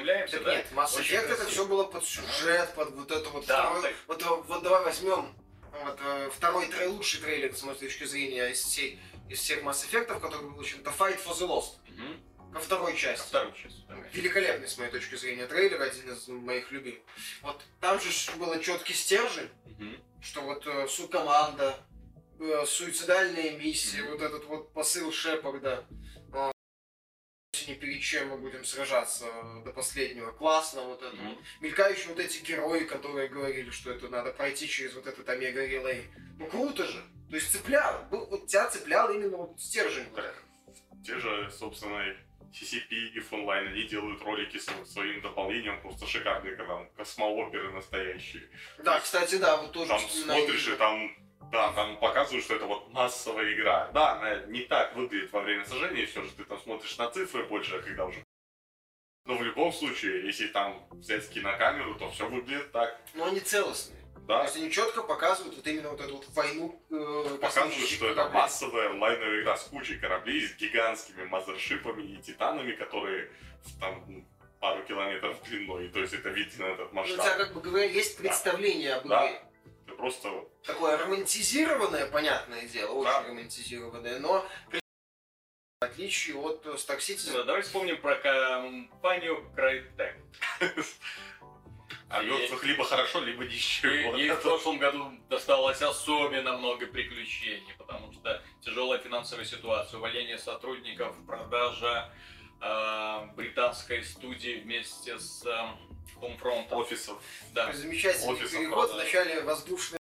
Являемся, Так да? нет, Mass Effect это все было под сюжет, под вот это вот Да, второй- так. вот, вот давай возьмем вот, э, второй трей, лучший трейлер, с моей точки зрения, из, всей, из всех Mass Effect, который был очень, это Fight for the Lost, Мгм. ко второй части. Вторую часть. да. Великолепный, с моей точки зрения, трейлер, один из моих любимых. Вот там же было четкий стержень, Мгм. что вот э, су-команда, э, суицидальная миссия, Мгм. вот этот вот посыл Шепарда, ни перед чем мы будем сражаться до последнего. Классно вот это. Мгм. Мелькающие вот эти герои, которые говорили, что это надо пройти через вот этот омега релей. Ну круто же. То есть цеплял. Был- Вот тебя цеплял именно вот стержень. Так, те же, собственно, CCP и Funline, они делают ролики с своим дополнением, просто шикарные, когда там космооперы настоящие. Да, кстати, да, вот тоже Там смотришь, и там, да, там показывают, что это вот массовая игра. Да, она не так выглядит во время сожжения, все же ты там смотришь на цифры больше, а когда уже... Но в любом случае, если там взять кинокамеру, то все выглядит так. Но они целостные. То Да, есть они четко показывают вот именно вот эту вот войну. э, показывают, что это кораблей. массовая онлайновая игра с кучей кораблей, с гигантскими мазершипами и титанами, которые там ну, пару километров длиной. То есть это видно этот Ну, у тебя, масштаб. как бы говоря, есть представление об Да. Ты просто Такое романтизированное, понятное дело, очень Да. романтизированное, но при- в отличие от э, Star Citizen, Да, Давайте вспомним про компанию Crytek. а мертвых либо хорошо, либо ничего. Ей в прошлом году досталось особенно много приключений, потому что тяжелая финансовая ситуация, увольнение сотрудников, продажа э, британской студии вместе с э, Homefront. Офисов. Да. замечательный Офисов, переход, правда. вначале воздушный,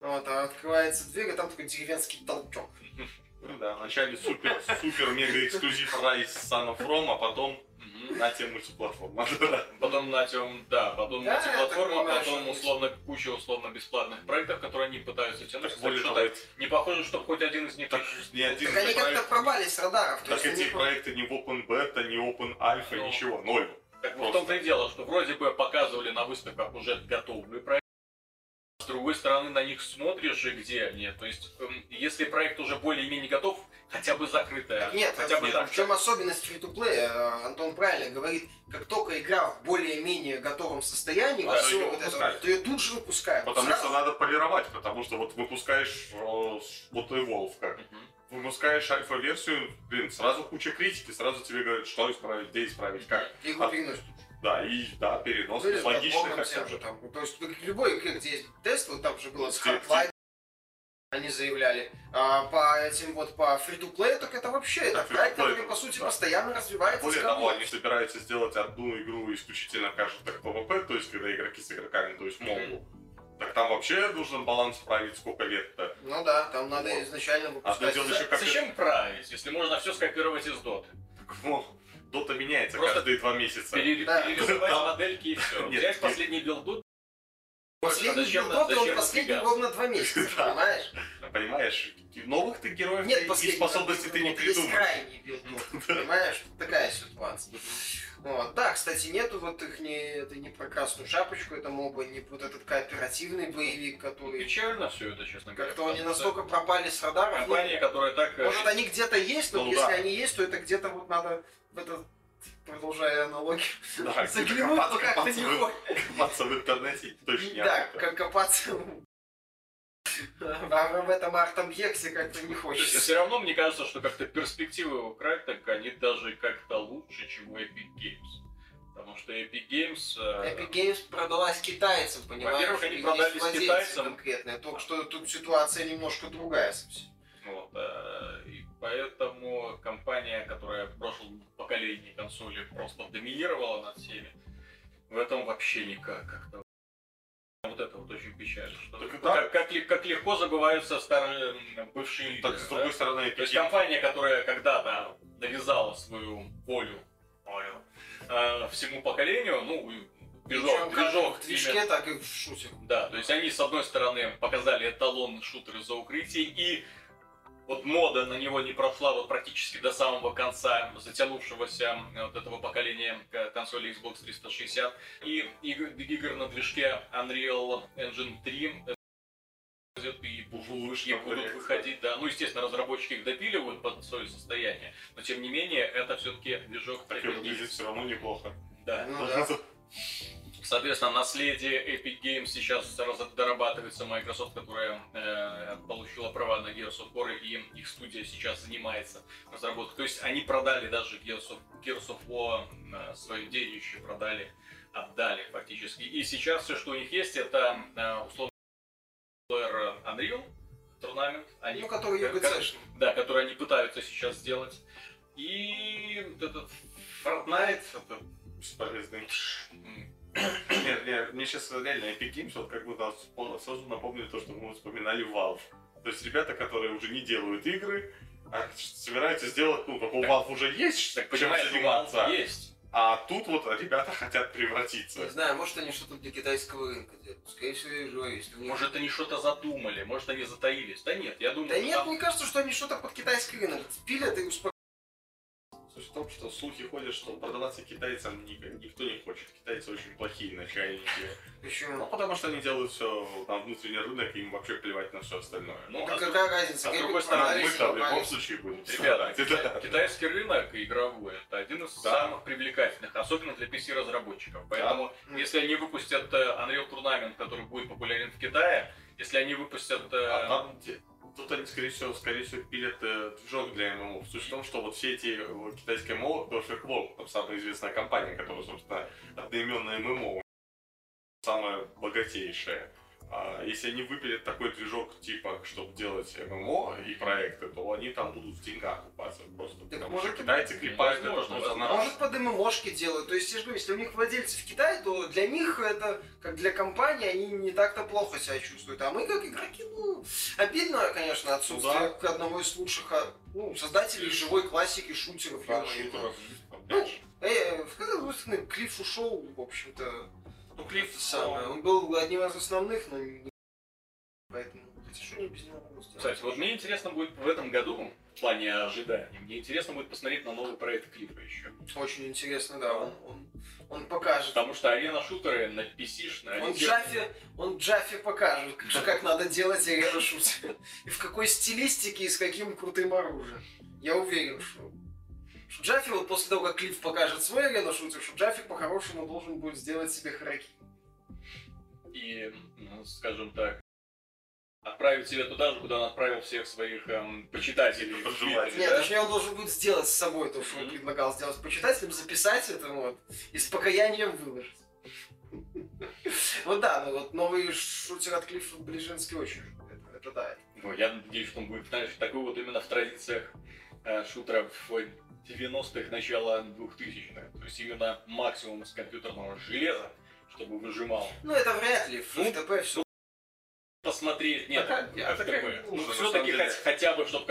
вот, а открывается дверь, и там такой деревенский толчок. Ну да, вначале супер, супер мега эксклюзив Son of Rome, а потом на тему мультиплатформа. Потом на тем, да, потом Да, на я платформа, так понимаю, потом условно куча условно бесплатных проектов, которые они пытаются тянуть. Более того, не похоже, что хоть один из них так ни один Так они как-то пропали с радаров. То Так эти проекты ни в Open Beta, ни Open Alpha, Ну. ничего, ноль. Так вот в том-то и дело, что вроде бы показывали на выставках уже готовые проекты, с другой стороны на них смотришь и где они. То есть, эм, если проект уже более-менее готов, хотя бы закрытая, Нет, хотя бы нет, там в чем особенность фри-то-плея? Антон правильно говорит, как только игра в более-менее готовом состоянии, Да, её вот это, то ее тут же выпускают. Потому Сразу. что надо полировать, потому что вот выпускаешь э, вот Evolve как. Мгм. Выпускаешь альфа-версию, блин, сразу куча критики, сразу тебе говорят, что исправить, где исправить, как. Игру А- переносят. Да, и да, перенос Ну, логично же там. Ну, То есть в любой где есть тест, вот там же было с Hardline, они заявляли. А по этим вот по free-to-play, так это вообще, это проект, который по сути да. постоянно развивается. Более того, они собираются сделать одну игру исключительно, кажется, так PvP, то есть когда игроки с игроками, то есть молу. Так там вообще нужен баланс править сколько лет-то. Ну да, там надо Вот. изначально Одно выпускать. дело еще как Зачем править, если можно все скопировать из доты? Ну, Дота меняется Просто каждые два месяца. Пере- Да. Перерисовать Да. модельки и все. Нет, Взять нет. последний билд Последний Зачем- билдот, он зачем последний напрягаться? ровно два месяца, Да. понимаешь? Понимаешь, новых ты героев Нет и способностей ты не есть придумаешь. крайний билдот, понимаешь? Такая ситуация. Вот. Да, кстати, нету вот их не, это не про красную шапочку, это моба, не вот этот кооперативный боевик, который... печально все это, честно говоря. Как-то они настолько пропали с радаров. ну, Компания, которая так... э, Может, они где-то есть, но Ну, если да. они есть, то это где-то вот надо в этот продолжая аналогию, Да, заглянуть, но как-то копаться не в- хочешь. Копаться в интернете точно не Да, как копаться в в этом арт-объекте как-то не хочется. Все равно мне кажется, что как-то перспективы у Crytek, они даже как-то лучше, чем у Epic Games. Потому что Epic Games... э, Epic Games продалась китайцам, понимаешь? Во-первых, они продались китайцам. конкретные, только что тут ситуация немножко другая совсем. Вот, э, поэтому компания, которая в прошлом поколении консоли просто доминировала над всеми, в этом вообще никак как-то. Вот это вот очень печально. Что Так да. как, как, ли- как легко забываются старые бывшие Так, игры, с да? другой стороны, То есть компания, которая когда-то навязала свою волю, волю э, всему поколению, ну, движок, как движок в движке, так и в шуте. да, то есть они, с одной стороны, показали эталон шутеры за укрытие, и вот мода на него не прошла вот практически до самого конца затянувшегося вот этого поколения к- консоли Xbox 360. И игр, на движке Unreal Engine 3 и будут, и будут выходить, да. Ну, естественно, разработчики их допиливают под свое состояние, но тем не менее, это все-таки движок Так выглядит все равно неплохо. Да. Ну да. Соответственно, наследие Epic Games сейчас дорабатывается Microsoft, которая э, получила права на Gears of War, и их студия сейчас занимается разработкой. То есть они продали даже Gears of, Gears of War, э, свое детище продали, отдали фактически. И сейчас все, что у них есть, это э, условно Unreal Tournament. Они, Ну, который как- UGC-шный. да, который они пытаются сейчас сделать. И вот этот Fortnite, это, Бесполезный. м, Нет, нет, мне сейчас реально Epic Games, вот как будто спо- сразу напомнили то, что мы вспоминали Valve. То есть ребята, которые уже не делают игры, а собираются сделать, ну, как у Valve уже есть так чем понимаешь, заниматься. Valve есть. А тут вот ребята хотят превратиться. Не знаю, может они что-то для китайского рынка делают. Скорее всего, если у них- Может, они что-то задумали, может, они затаились. Да нет, я думаю, Да нет, там- мне кажется, что они что-то под китайский рынок пилят и успокаивают. Суть в том, что слухи ходят, что продаваться китайцам ни- никто не хочет. Китайцы очень плохие начальники. Ну, Почему? потому что они делают все на внутренний рынок, и им вообще плевать на все остальное. Ну, а какая разница? а с другой стороны, мы-то в любом случае будем Ребята. Да. китайский рынок игровой это один из Да. самых привлекательных, особенно для PC-разработчиков. Поэтому, Да. если они выпустят э, Unreal Tournament, который будет популярен в Китае, если они выпустят... э, А там Тут они, скорее всего, скорее всего, пилят э, движок для ММО. Суть в том, что вот все эти э, китайские ММО, Perfect World, там самая известная компания, которая, собственно, одноименная ММО, самая богатейшая. А если они выпилят такой движок, типа, чтобы делать ММО и проекты, то они там будут в деньгах купаться просто. Так потому может, что китайцы клепают это возможно, просто возможно. Может, под ММОшки делают. То есть, я же говорю, если у них владельцы в Китае, то для них это, как для компании, они не так-то плохо себя чувствуют. А мы, как игроки, ну, обидно, конечно, отсутствие одного из лучших а, ну, создателей живой классики шутеров. Да, шутеров. Ну, э, в какой стороны, Клифф ушел, в общем-то, Ну, Клифф это самое. Он был одним из основных, но не... Поэтому, хотя что они без него сделать? Кстати, вот мне интересно будет в этом году, в плане ожиданий, мне интересно будет посмотреть на новый проект Клиффа еще. Очень интересно, да, он, он, он покажет. Потому что арена-шутеры на PC, на Он Джаффи, он Джаффи покажет, как, надо делать арену шутер. И в какой стилистике и с каким крутым оружием. Я уверен, что, что Джаффи вот после того, как Клифф покажет свой арену шутер, что Джаффи по-хорошему должен будет сделать себе хараки. и, ну, скажем так, отправить себя туда же, куда он отправил всех своих эм, почитателей. Пожелателей. Нет, да? точнее, он должен будет сделать с собой то, что он Мгм. предлагал сделать с почитателем, записать это вот и с покаянием выложить. Вот да, ну вот новый шутер от Клиффа Ближинский очень. Это, это да. Ну, я надеюсь, что он будет, знаешь, такой вот именно в традициях э, шутеров 90-х, начала 2000-х. То есть именно максимум из компьютерного железа, чтобы выжимал. Ну это вряд ли. В Ну, ФТП все. Посмотреть, нет, а нужна, Ну, все-таки хотя бы, чтобы Он-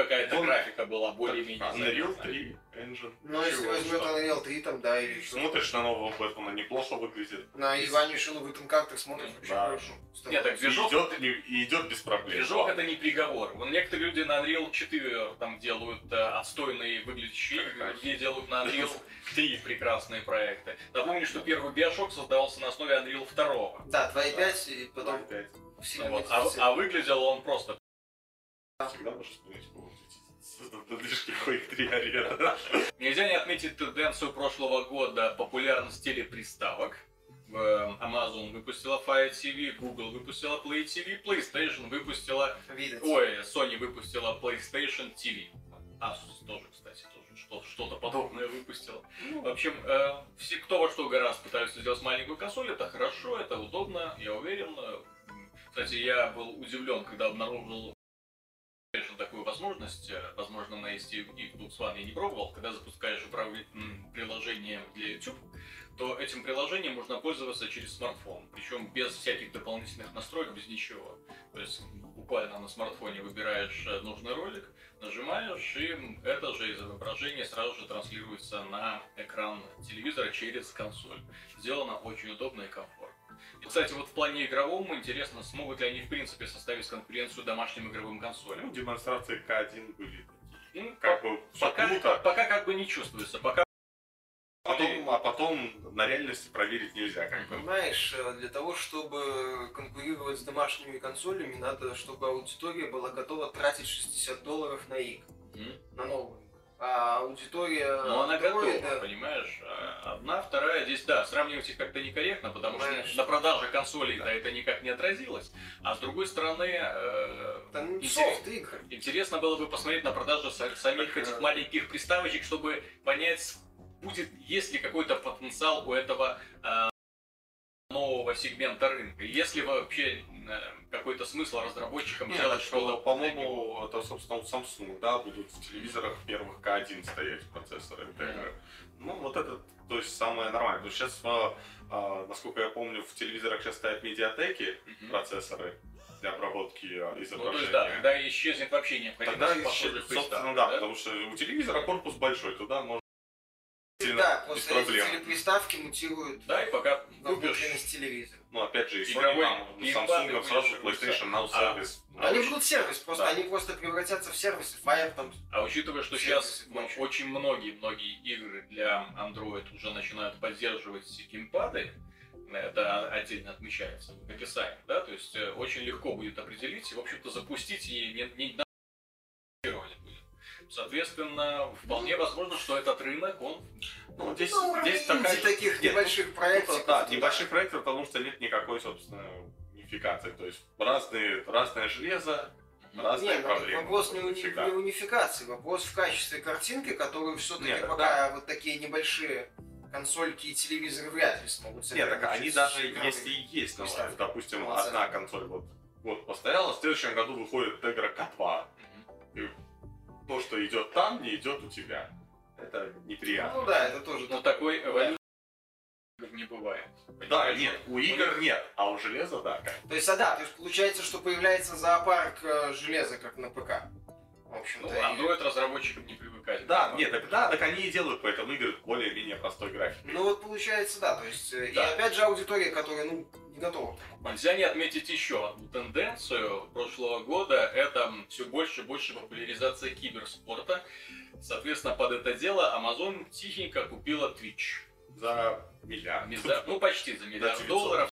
графика была более-менее Unreal заметная. 3 Engine. Ну, если возьмет? Unreal 3 там, да, или что. Смотришь на нового Бэтмена, неплохо выглядит. На Иванишину в этом картах смотришь очень Да. хорошо. Нет, так И движок, идет, не- и идет без проблем. движок это не приговор. Вон некоторые люди на Unreal 4 там делают э, отстойные выглядящие игры, Конечно. другие делают на Unreal 3 прекрасные проекты. Напомню, что первый Bioshock создавался на основе Unreal 2. Да, 2.5 и потом Вот. А, а выглядел он просто Всегда можешь вспомнить движки Quake 3 арена. Нельзя не отметить тенденцию прошлого года популярность телеприставок. В, э, Amazon выпустила Fire TV, Google выпустила Play TV, PlayStation выпустила... Видать. Ой, Sony выпустила PlayStation TV. Asus тоже, кстати, тоже что- что-то подобное выпустила. В общем, э, все, кто во что гораздо пытаются сделать маленькую консоль, это хорошо, это удобно, я уверен. Кстати, я был удивлен, когда обнаружил PlayStation такую возможность, э, возможно, на Steam и Xbox One я не пробовал, когда запускаешь управля- м, приложение для YouTube, то этим приложением можно пользоваться через смартфон, причем без всяких дополнительных настроек, без ничего. То есть буквально на смартфоне выбираешь э, нужный ролик, нажимаешь, и это же изображение сразу же транслируется на экран телевизора через консоль. Сделано очень удобно и комфортно. И, кстати, вот в плане игровом интересно, смогут ли они в принципе составить конкуренцию домашним игровым консолям. Ну, демонстрации К1 были такие. Ну, Как бы всё пока, круто. пока как бы не чувствуется, пока Потом, а потом на реальности проверить нельзя, как бы. Понимаешь, э, для того, чтобы конкурировать с домашними консолями, надо, чтобы аудитория была готова тратить 60 долларов на игры, М. на новые. А аудитория Ну, она готова, Android, понимаешь? А Одна, вторая, здесь, да, сравнивать их как-то некорректно, потому Понимаешь. что на продаже консолей-то это никак не отразилось. А с другой стороны, э, это ну, интерес- интересно было бы посмотреть на продажу са- самих этих э, маленьких приставочек, чтобы понять, будет, есть ли какой-то потенциал у этого э, нового сегмента рынка. Если вообще какой-то смысл разработчикам Нет, делать что-то. что, по-моему, это, собственно, у Samsung, да, будут в телевизорах первых К1 стоять процессоры Integra. Ну, вот это, то есть, самое нормальное. Потому что сейчас, а, а, насколько я помню, в телевизорах сейчас стоят медиатеки, Мгм. процессоры для обработки а, Ну, то изображения. есть, да, тогда исчезнет вообще необходимость Тогда еще, собственно, приставках, да, потому что у телевизора корпус большой, туда можно Да, без после проблем. эти телеприставки мутируют Да, и пока купишь телевизора. Ну, опять же, Игровой там, у Samsung сразу PlayStation Now А. сервис. Они будут сервис, просто Да. они просто превратятся в сервисы. Fire там. А учитывая, что сейчас прочее. очень многие, многие игры для Android уже начинают поддерживать геймпады, это отдельно отмечается в описании, да, то есть э, очень легко будет определить и, в общем-то, запустить и не, не. Соответственно, вполне возможно, что этот рынок, он Ну, здесь, Ну, здесь такая... таких Нет, небольших ну, проектов. Да, небольших проектов, потому что нет никакой, собственно, унификации. То есть разные, разное железо, разные Нет, ну, проблемы. вопрос не, Всегда. не унификации, вопрос в качестве картинки, которую все-таки Нет, пока вот такие небольшие консольки и телевизоры вряд ли смогут Нет, так они даже если и есть, ну, допустим, одна консоль вот, вот постояла, в следующем году выходит Tegra K2. То, что идет там, не идет у тебя. Это неприятно. Ну да, это тоже. но такой эволюции не бывает. Да, нет, у игр нет, а у железа да. как. То есть, а да, то есть получается, что появляется зоопарк э, железа, как на ПК. В общем-то. Ну, и- Android разработчикам не привыкать. Да, нет, так да, так они и делают, поэтому игры более-менее простой графикой. Ну вот получается, да, то есть, э, Да. и опять же аудитория, которая, ну, не готова. Нельзя не отметить еще одну тенденцию прошлого года. Это все больше и больше популяризация киберспорта. Соответственно, под это дело Amazon тихенько купила Twitch. За миллиард. Миза- Ну, почти за миллиард 900. долларов.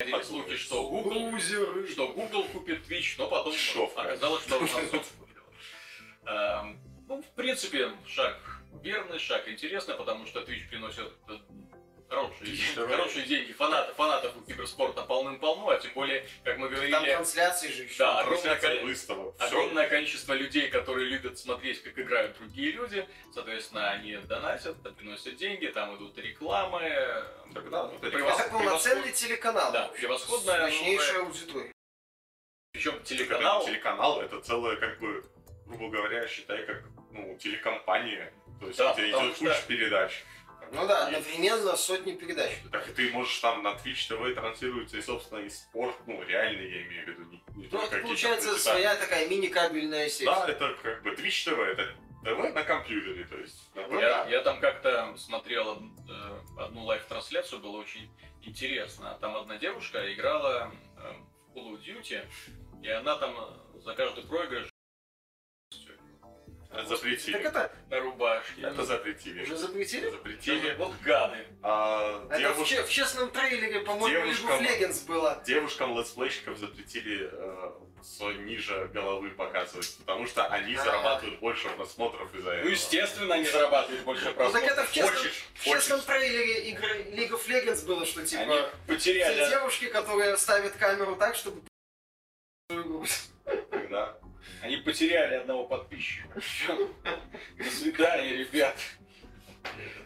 Ходили слухи, что Google, Лузеры. что Google купит Twitch, но потом Шовка. оказалось, что Amazon Ну, в принципе, шаг верный, шаг интересный, потому что Twitch приносит э, хорошие, хорошие деньги. Фанаты, фанатов у киберспорта полным-полно, а тем более, как мы Там говорили, трансляции же еще. Да, огромное выставок. всё. огромное количество людей, которые любят смотреть, как играют другие люди. Соответственно, они донатят, приносят деньги, там идут рекламы. Тогда вот эти Превосход- Это полноценный телеканал. Да, превосходная с мощнейшей аудиторией. Причем телеканал. телеканал, это целая, как бы, грубо говоря, считай, как ну, телекомпания. То есть, Да, где потому идет что- куча передач. Ну да, И- одновременно сотни передач. Так и ты можешь там на Twitch TV транслируется и, собственно, и спорт, ну, реальный, я имею в виду, не, не Ну, это получается своя такая мини-кабельная сеть. Да, это как бы Twitch TV, это ТВ на компьютере, то есть. на ПК. я, я там как-то смотрел э, одну лайв-трансляцию, было очень интересно. Там одна девушка играла э, в Call of Duty, и она там за каждый проигрыш запретили. Так это на рубашке. Это запретили. уже запретили? Запретили. Вот гады. А, Это в, девуш- че- в честном трейлере, по-моему, девушкам- of Legends было. Девушкам летсплейщиков запретили э, ниже головы показывать, потому что они А. зарабатывают больше просмотров из-за Ну, этого. естественно, они зарабатывают больше Ну так просмотров. это в честном, Хочешь, в честном хочешь. трейлере игры League of Legends было, что типа... Они Те потеряли... девушки, которые ставят камеру так, чтобы свою грудь. Да. Они потеряли одного подписчика. До свидания, ребят.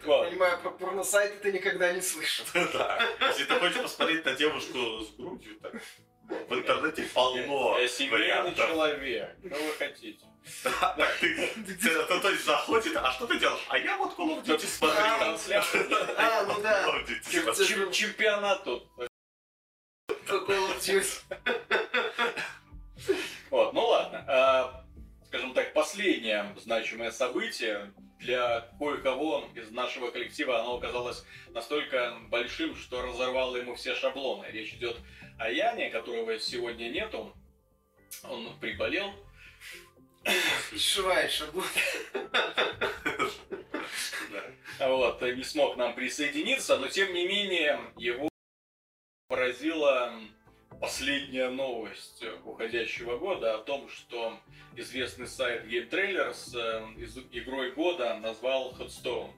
Вот. Понимаю, про порносайты ты никогда не слышал. Да. Если ты хочешь посмотреть на девушку с грудью, так в интернете полно Я семейный вариантов. человек. Что вы хотите? Так ты, ты- то, то есть заходит, а что ты делаешь? А я вот Call of Duty смотрю. Трансляция. А, ну да. Смотрю. Чемпионат тут. Call of Duty. Вот, ну ладно. А, скажем так, последнее значимое событие для кое-кого из нашего коллектива оно оказалось настолько большим, что разорвало ему все шаблоны. Речь идет о Яне, которого сегодня нету. Он приболел. Сшивает шаблон. Вот, не смог нам присоединиться, но тем не менее его поразила последняя новость уходящего года о том, что известный сайт Game Trailers э, игрой года назвал Headstone.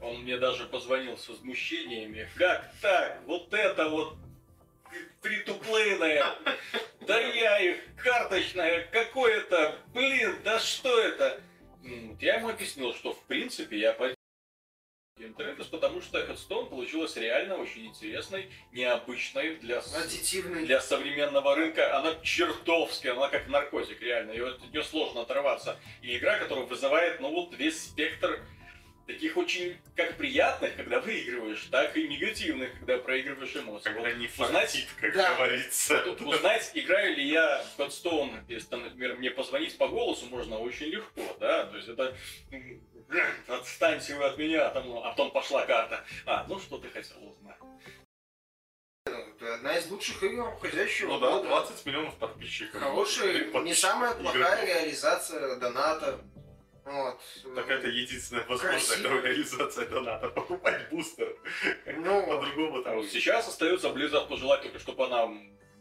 Он мне даже позвонил с возмущениями. Как так? Вот это вот фри-туплейное. Да я их карточная, какое-то, блин, да что это? Я ему объяснил, что в принципе я Trailers, потому что Headstone получил получилась реально очень интересной, необычной для, Аддитивный. для современного рынка. Она чертовски, она как наркотик, реально. И вот от нее сложно оторваться. И игра, которая вызывает, ну вот, весь спектр таких очень как приятных, когда выигрываешь, так и негативных, когда проигрываешь эмоции. Когда Вот не узнать- фартит, как Да. говорится. вот Узнать, играю ли я в Godstone, если, например, мне позвонить по голосу можно очень легко, да, то есть это отстаньте вы от меня, там, а потом пошла карта. А, ну что ты хотел узнать? Это одна из лучших игр уходящего Ну да, года. 20 миллионов подписчиков. Хорошая, не Подписчиков. самая плохая Игроков. реализация доната. Вот. Так это единственная возможная Красиво. реализация доната. Покупать бустер. Ну, По-другому там. Сейчас остается Blizzard пожелать только, чтобы она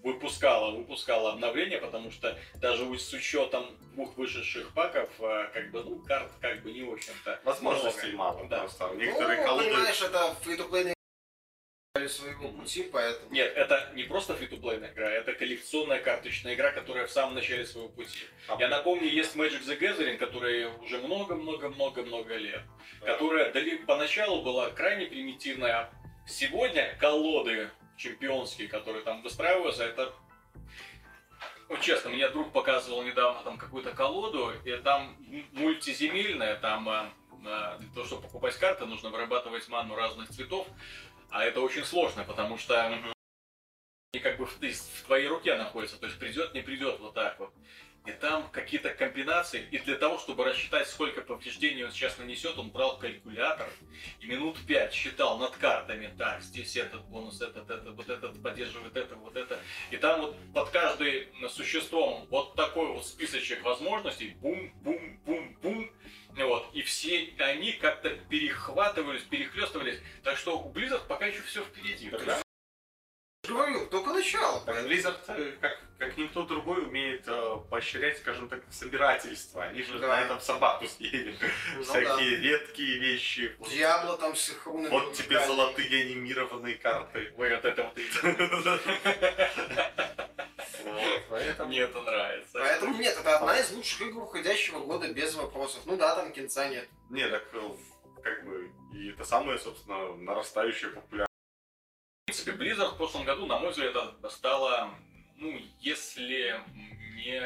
выпускала, выпускала обновления, потому что даже с учетом двух вышедших паков, а, как бы, ну, карт как бы не очень-то Возможностей много. мало. Да. Просто ну, некоторые колоды... понимаешь, это фри-то-плейные своего пути, поэтому... Нет, это не просто фри-то-плейная игра, это коллекционная карточная игра, которая в самом начале своего пути. А, Я напомню, есть Magic the Gathering, которая уже много-много-много-много лет, да. которая поначалу была крайне примитивная. Сегодня колоды чемпионские, которые там выстраиваются, это... Ну, честно, мне друг показывал недавно там какую-то колоду, и там мультиземельная, там э, э, для того, чтобы покупать карты, нужно вырабатывать ману разных цветов, а это очень сложно, потому что они как бы в, в твоей руке находятся, то есть придет, не придет, вот так вот. И там какие-то комбинации, и для того, чтобы рассчитать, сколько повреждений он сейчас нанесет, он брал калькулятор и минут пять считал над картами. Так, здесь этот бонус, этот, этот, вот этот поддерживает это, вот это. И там вот под каждым существом вот такой вот списочек возможностей, бум-бум-бум-бум. Вот. И все они как-то перехватывались, перехлестывались. Так что у Blizzard пока еще все впереди. Да? Говорю, только начало. Так, Blizzard, э, как, как никто другой, умеет э, поощрять, скажем так, собирательство. Они же Да. на этом собаку съели. Ну Всякие редкие вещи. Диабло там с их рунами. вот тебе золотые анимированные карты. Вы вот это вот поэтому- Мне это нравится. Поэтому нет, это одна из лучших игр уходящего года без вопросов. Ну да, там кинца нет. Не, так э, как бы и это самое, собственно, нарастающая популярность. Принципе, Blizzard в прошлом году, на мой взгляд, это стало, ну, если не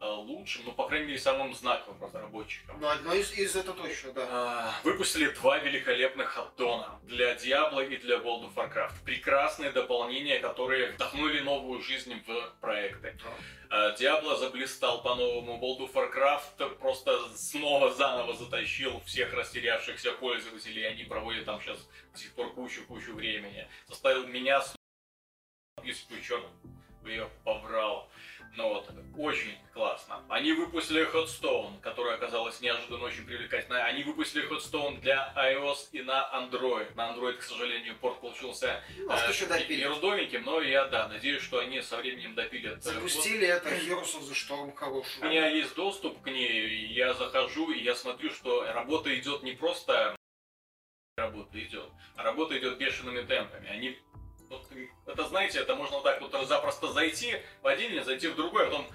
лучшим, ну, по крайней мере, самым знаковым разработчиком. Ну, одно из, из это точно, да. А, Выпустили два великолепных аддона для Diablo и для World of Warcraft. Прекрасные дополнения, которые вдохнули новую жизнь в проекты. А, Diablo заблистал по-новому, World of Warcraft просто снова заново затащил всех растерявшихся пользователей, они проводят там сейчас до сих пор кучу-кучу времени. Заставил меня с черт бы ее побрал. Ну вот, очень классно. Они выпустили Hotstone, которая оказалась неожиданно очень привлекательной. Они выпустили Hotstone для iOS и на Android. На Android, к сожалению, порт получился Может, э, еще ерудовеньким, но я, да, надеюсь, что они со временем допилят. э, Запустили это Heroes of the Storm у хорошую. меня есть доступ к ней, я захожу, и я смотрю, что работа идет не просто работа идет, а работа идет бешеными темпами. Они вот, это знаете, это можно так вот запросто зайти в один зайти в другой, а потом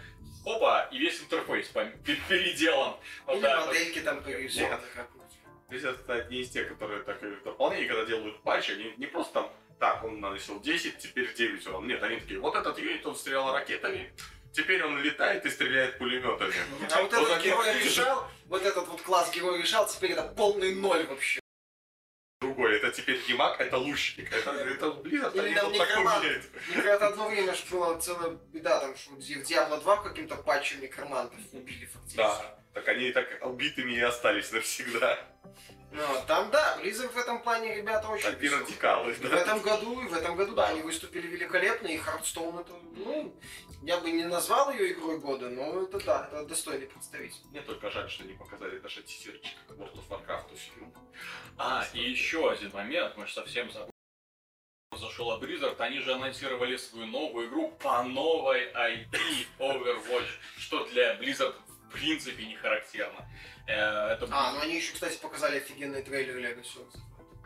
опа, и весь интерфейс переделан. Вот Или так вот. модельки там перерисованы Нет. как-нибудь. Blizzard это одни из тех, которые так и дополнение, когда делают патчи, они не просто там, так, он наносил 10, теперь 9 урон. Нет, они такие, вот этот юнит, он стрелял ракетами, теперь он летает и стреляет пулеметами. А вот Вот этот герой решал, вот этот вот класс герой решал, теперь это полный ноль вообще. Другой, это теперь Емак, это лучник. Это, это Blizzard, Или они там некромант. Мне когда-то одно время ж была целая беда, там, что в Diablo 2 каким-то патчем некромантов убили фактически. Да, так они так убитыми и остались навсегда. Ну, там, да, Blizzard в этом плане ребята очень Такие радикалы, И В да. этом году, и в этом году, да, они выступили великолепно, и Hearthstone это, ну, я бы не назвал ее игрой года, но это да, это достойный представитель. Мне только жаль, что не показали даже тизерчик World of Warcraft фильм. А, и еще один момент, мы же совсем забыли. Зашел Blizzard, они же анонсировали свою новую игру по новой IP Overwatch, что для Blizzard в принципе не характерно. Э, Это А, ну они еще, кстати, показали офигенный трейлер Void.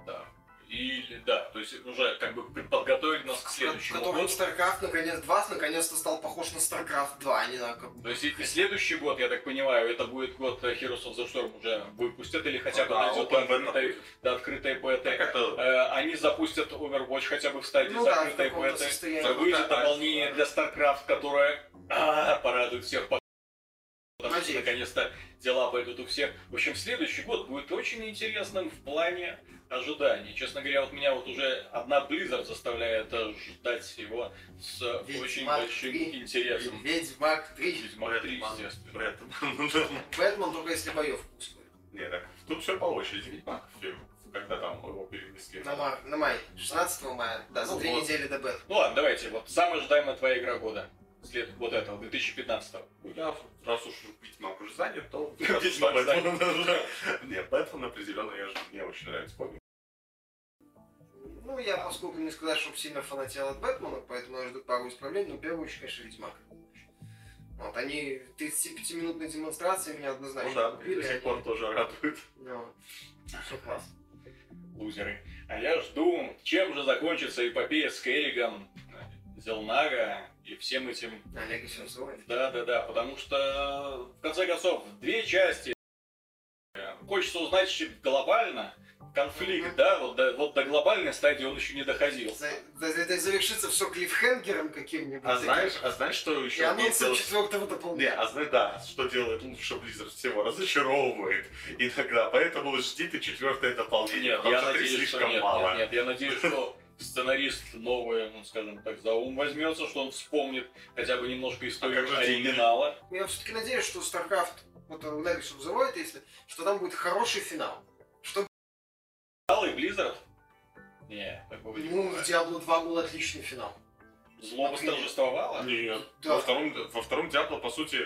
Да. Или, да, то есть уже как бы подготовить нас к следующему Который году. StarCraft наконец 2 наконец-то стал похож на StarCraft 2, а не на как То есть и следующий год, я так понимаю, это будет год Heroes of the Storm уже выпустят или хотя бы Да, дойдет до открытой, до открытой бета. Это Э, Они запустят Overwatch хотя бы в стадии Ну да, закрытой каком-то беты. состоянии. Выйдет Да, дополнение для StarCraft, которое а, порадует всех. Потому что Надеюсь. наконец-то дела пойдут у всех. В общем, следующий год будет очень интересным в плане ожиданий. Честно говоря, вот меня вот уже одна Blizzard заставляет э, ждать его с Ведьмак очень большим 3. интересом. Ведьмак 3. Ведьмак 3, Бэтмен. естественно. Бэтмен. Бэтмен только если боевку ускорит. Не, так тут все по очереди. Ведьмак фильм, когда там его перенесли. На, мар... на май. 16 мая. Да, за Ну две вот. недели до Бэтмена. Ну ладно, давайте, вот самая ожидаемая твоя игра года. След вот этого, 2015 Я, раз уж Ведьмак уже занят, то... Ведьмак Бэтмен даже- Не, Бэтмен определенно я же мне очень нравится. Помню. Ну, я, поскольку не сказать, чтобы сильно фанател от Бэтмена, поэтому я жду пару исправлений, но в первую очередь, конечно, Ведьмак. Вот, они 35-минутной демонстрации меня однозначно Ну да, купили. до сих они- пор тоже радует. Ну, все классно. лузеры. А я жду, чем же закончится эпопея с Керриган, Зелнага и всем этим Олег Сенцовой. Да, да, да, потому что, в конце концов, две части. Хочется узнать глобально конфликт, да, вот до, вот до глобальной стадии он еще не доходил. За- Это завершится все клиффхенгером каким-нибудь. А знаешь, а знаешь, что И еще анонсом делать? четвертого Не, дополнения. а знаешь, да, что делает лучше Blizzard всего, разочаровывает иногда, поэтому жди ты четвертое дополнение, Нет, потому я что надеюсь, что слишком нет, мало. нет, нет, я надеюсь, что сценарист новый, ну, скажем так, за ум возьмется, что он вспомнит хотя бы немножко историю же деньги? А оригинала. Я все-таки надеюсь, что StarCraft, вот Legacy взывает, если, что там будет хороший финал. Что, Оригинал и Blizzard? Не, такого не ну, в. Diablo 2 был отличный финал. Зло восторжествовало? Нет, Да. во втором, во втором Диабло, по сути,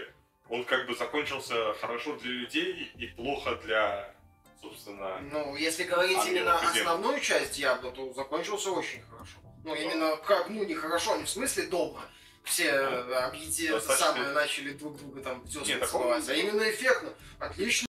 он как бы закончился хорошо для людей и плохо для, собственно... Ну, если говорить именно основную часть Диабло, то закончился очень хорошо. Ну, именно как, ну, не хорошо, не в смысле добро. Все э, объеди- это Достаточно. самое, начали друг друга там в Не, такого целовать, а именно эффектно. Отлично.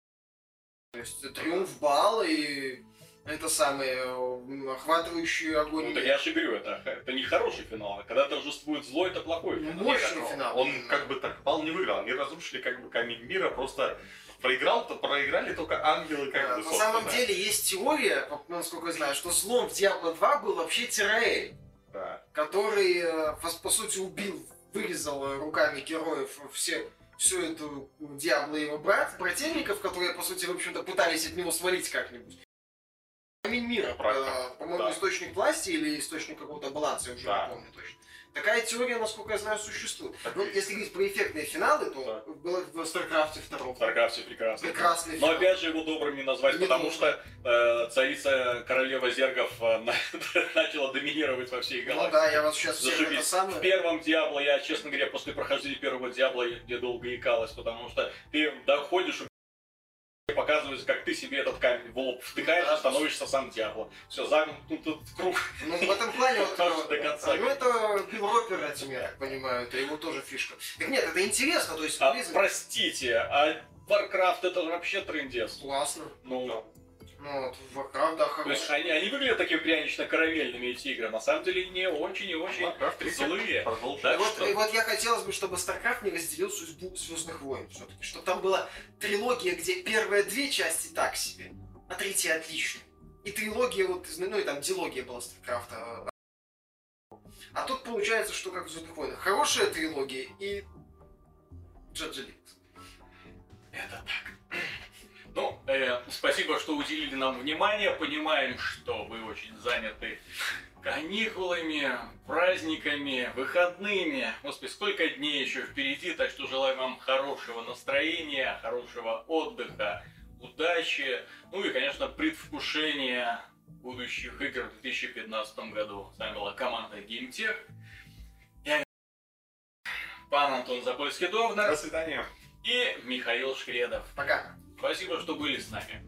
То есть триумф бал и это самое э, охватывающий огонь. Ну, так я же говорю, это, это не хороший финал. а Когда торжествует зло, это плохой Ну, финал. мощный финал. Он как бы так пал не выиграл, они разрушили как бы камень мира, просто проиграл, то проиграли только ангелы как Да, бы, На самом деле есть теория, насколько я знаю, что злом в Diablo 2 был вообще Тираэль. Да. который, э, по, сути, убил, вырезал э, руками героев все, всю эту Диабло и его брат, брательников, которые, по сути, в общем-то, пытались от него свалить как-нибудь. Камень мира, э, по-моему, Да. источник власти или источник какого-то баланса, я уже Да. не помню точно. Такая теория, насколько я знаю, существует. Так Ну, если говорить про эффектные финалы, то было в StarCraft 2 В Старкрафте прекрасно. прекрасный Но финал. опять же его добрым не назвать, Не потому нужно. что э, царица королева зергов э, на- начала доминировать во всей Ну галактике. да, я вас сейчас всех это Зашибись. В самое... первом Диабло я, честно говоря, после прохождения первого Диабло я долго икалась, потому что ты доходишь и показывается, как ты себе этот камень в лоб втыкаешь Да. и становишься сам Диабло. Все, замкнут круг. Ну, в этом плане вот... До конца. Ну, это Билл Ропер этим, я так понимаю, это его тоже фишка. Так нет, это интересно, то есть... А, простите, а Warcraft это же вообще трендец. Классно. Ну, Ну, вот, Warcraft, да, то есть они, они выглядят такими прянично-карамельными, эти игры. На самом деле не очень и очень Warcraft 3 злые. Да, И вот, что? и вот я хотелось бы, чтобы StarCraft не разделил судьбу Звездных войн все-таки. Чтобы там была трилогия, где первые две части так себе, а третья отличная. И трилогия, вот, из- ну и там дилогия была StarCraft. А тут получается, что как в Звездных войнах. Хорошая трилогия и Джаджи Это так. Ну, э, спасибо, что уделили нам внимание. Понимаем, что вы очень заняты каникулами, праздниками, выходными. Господи, сколько дней еще впереди, так что желаю вам хорошего настроения, хорошего отдыха, удачи, ну и, конечно, предвкушения будущих игр в 2015 году. С вами была команда GameTech. Я пан Антон Запольский-Довнер До свидания. и Михаил Шкредов. Пока. Спасибо, что были с нами.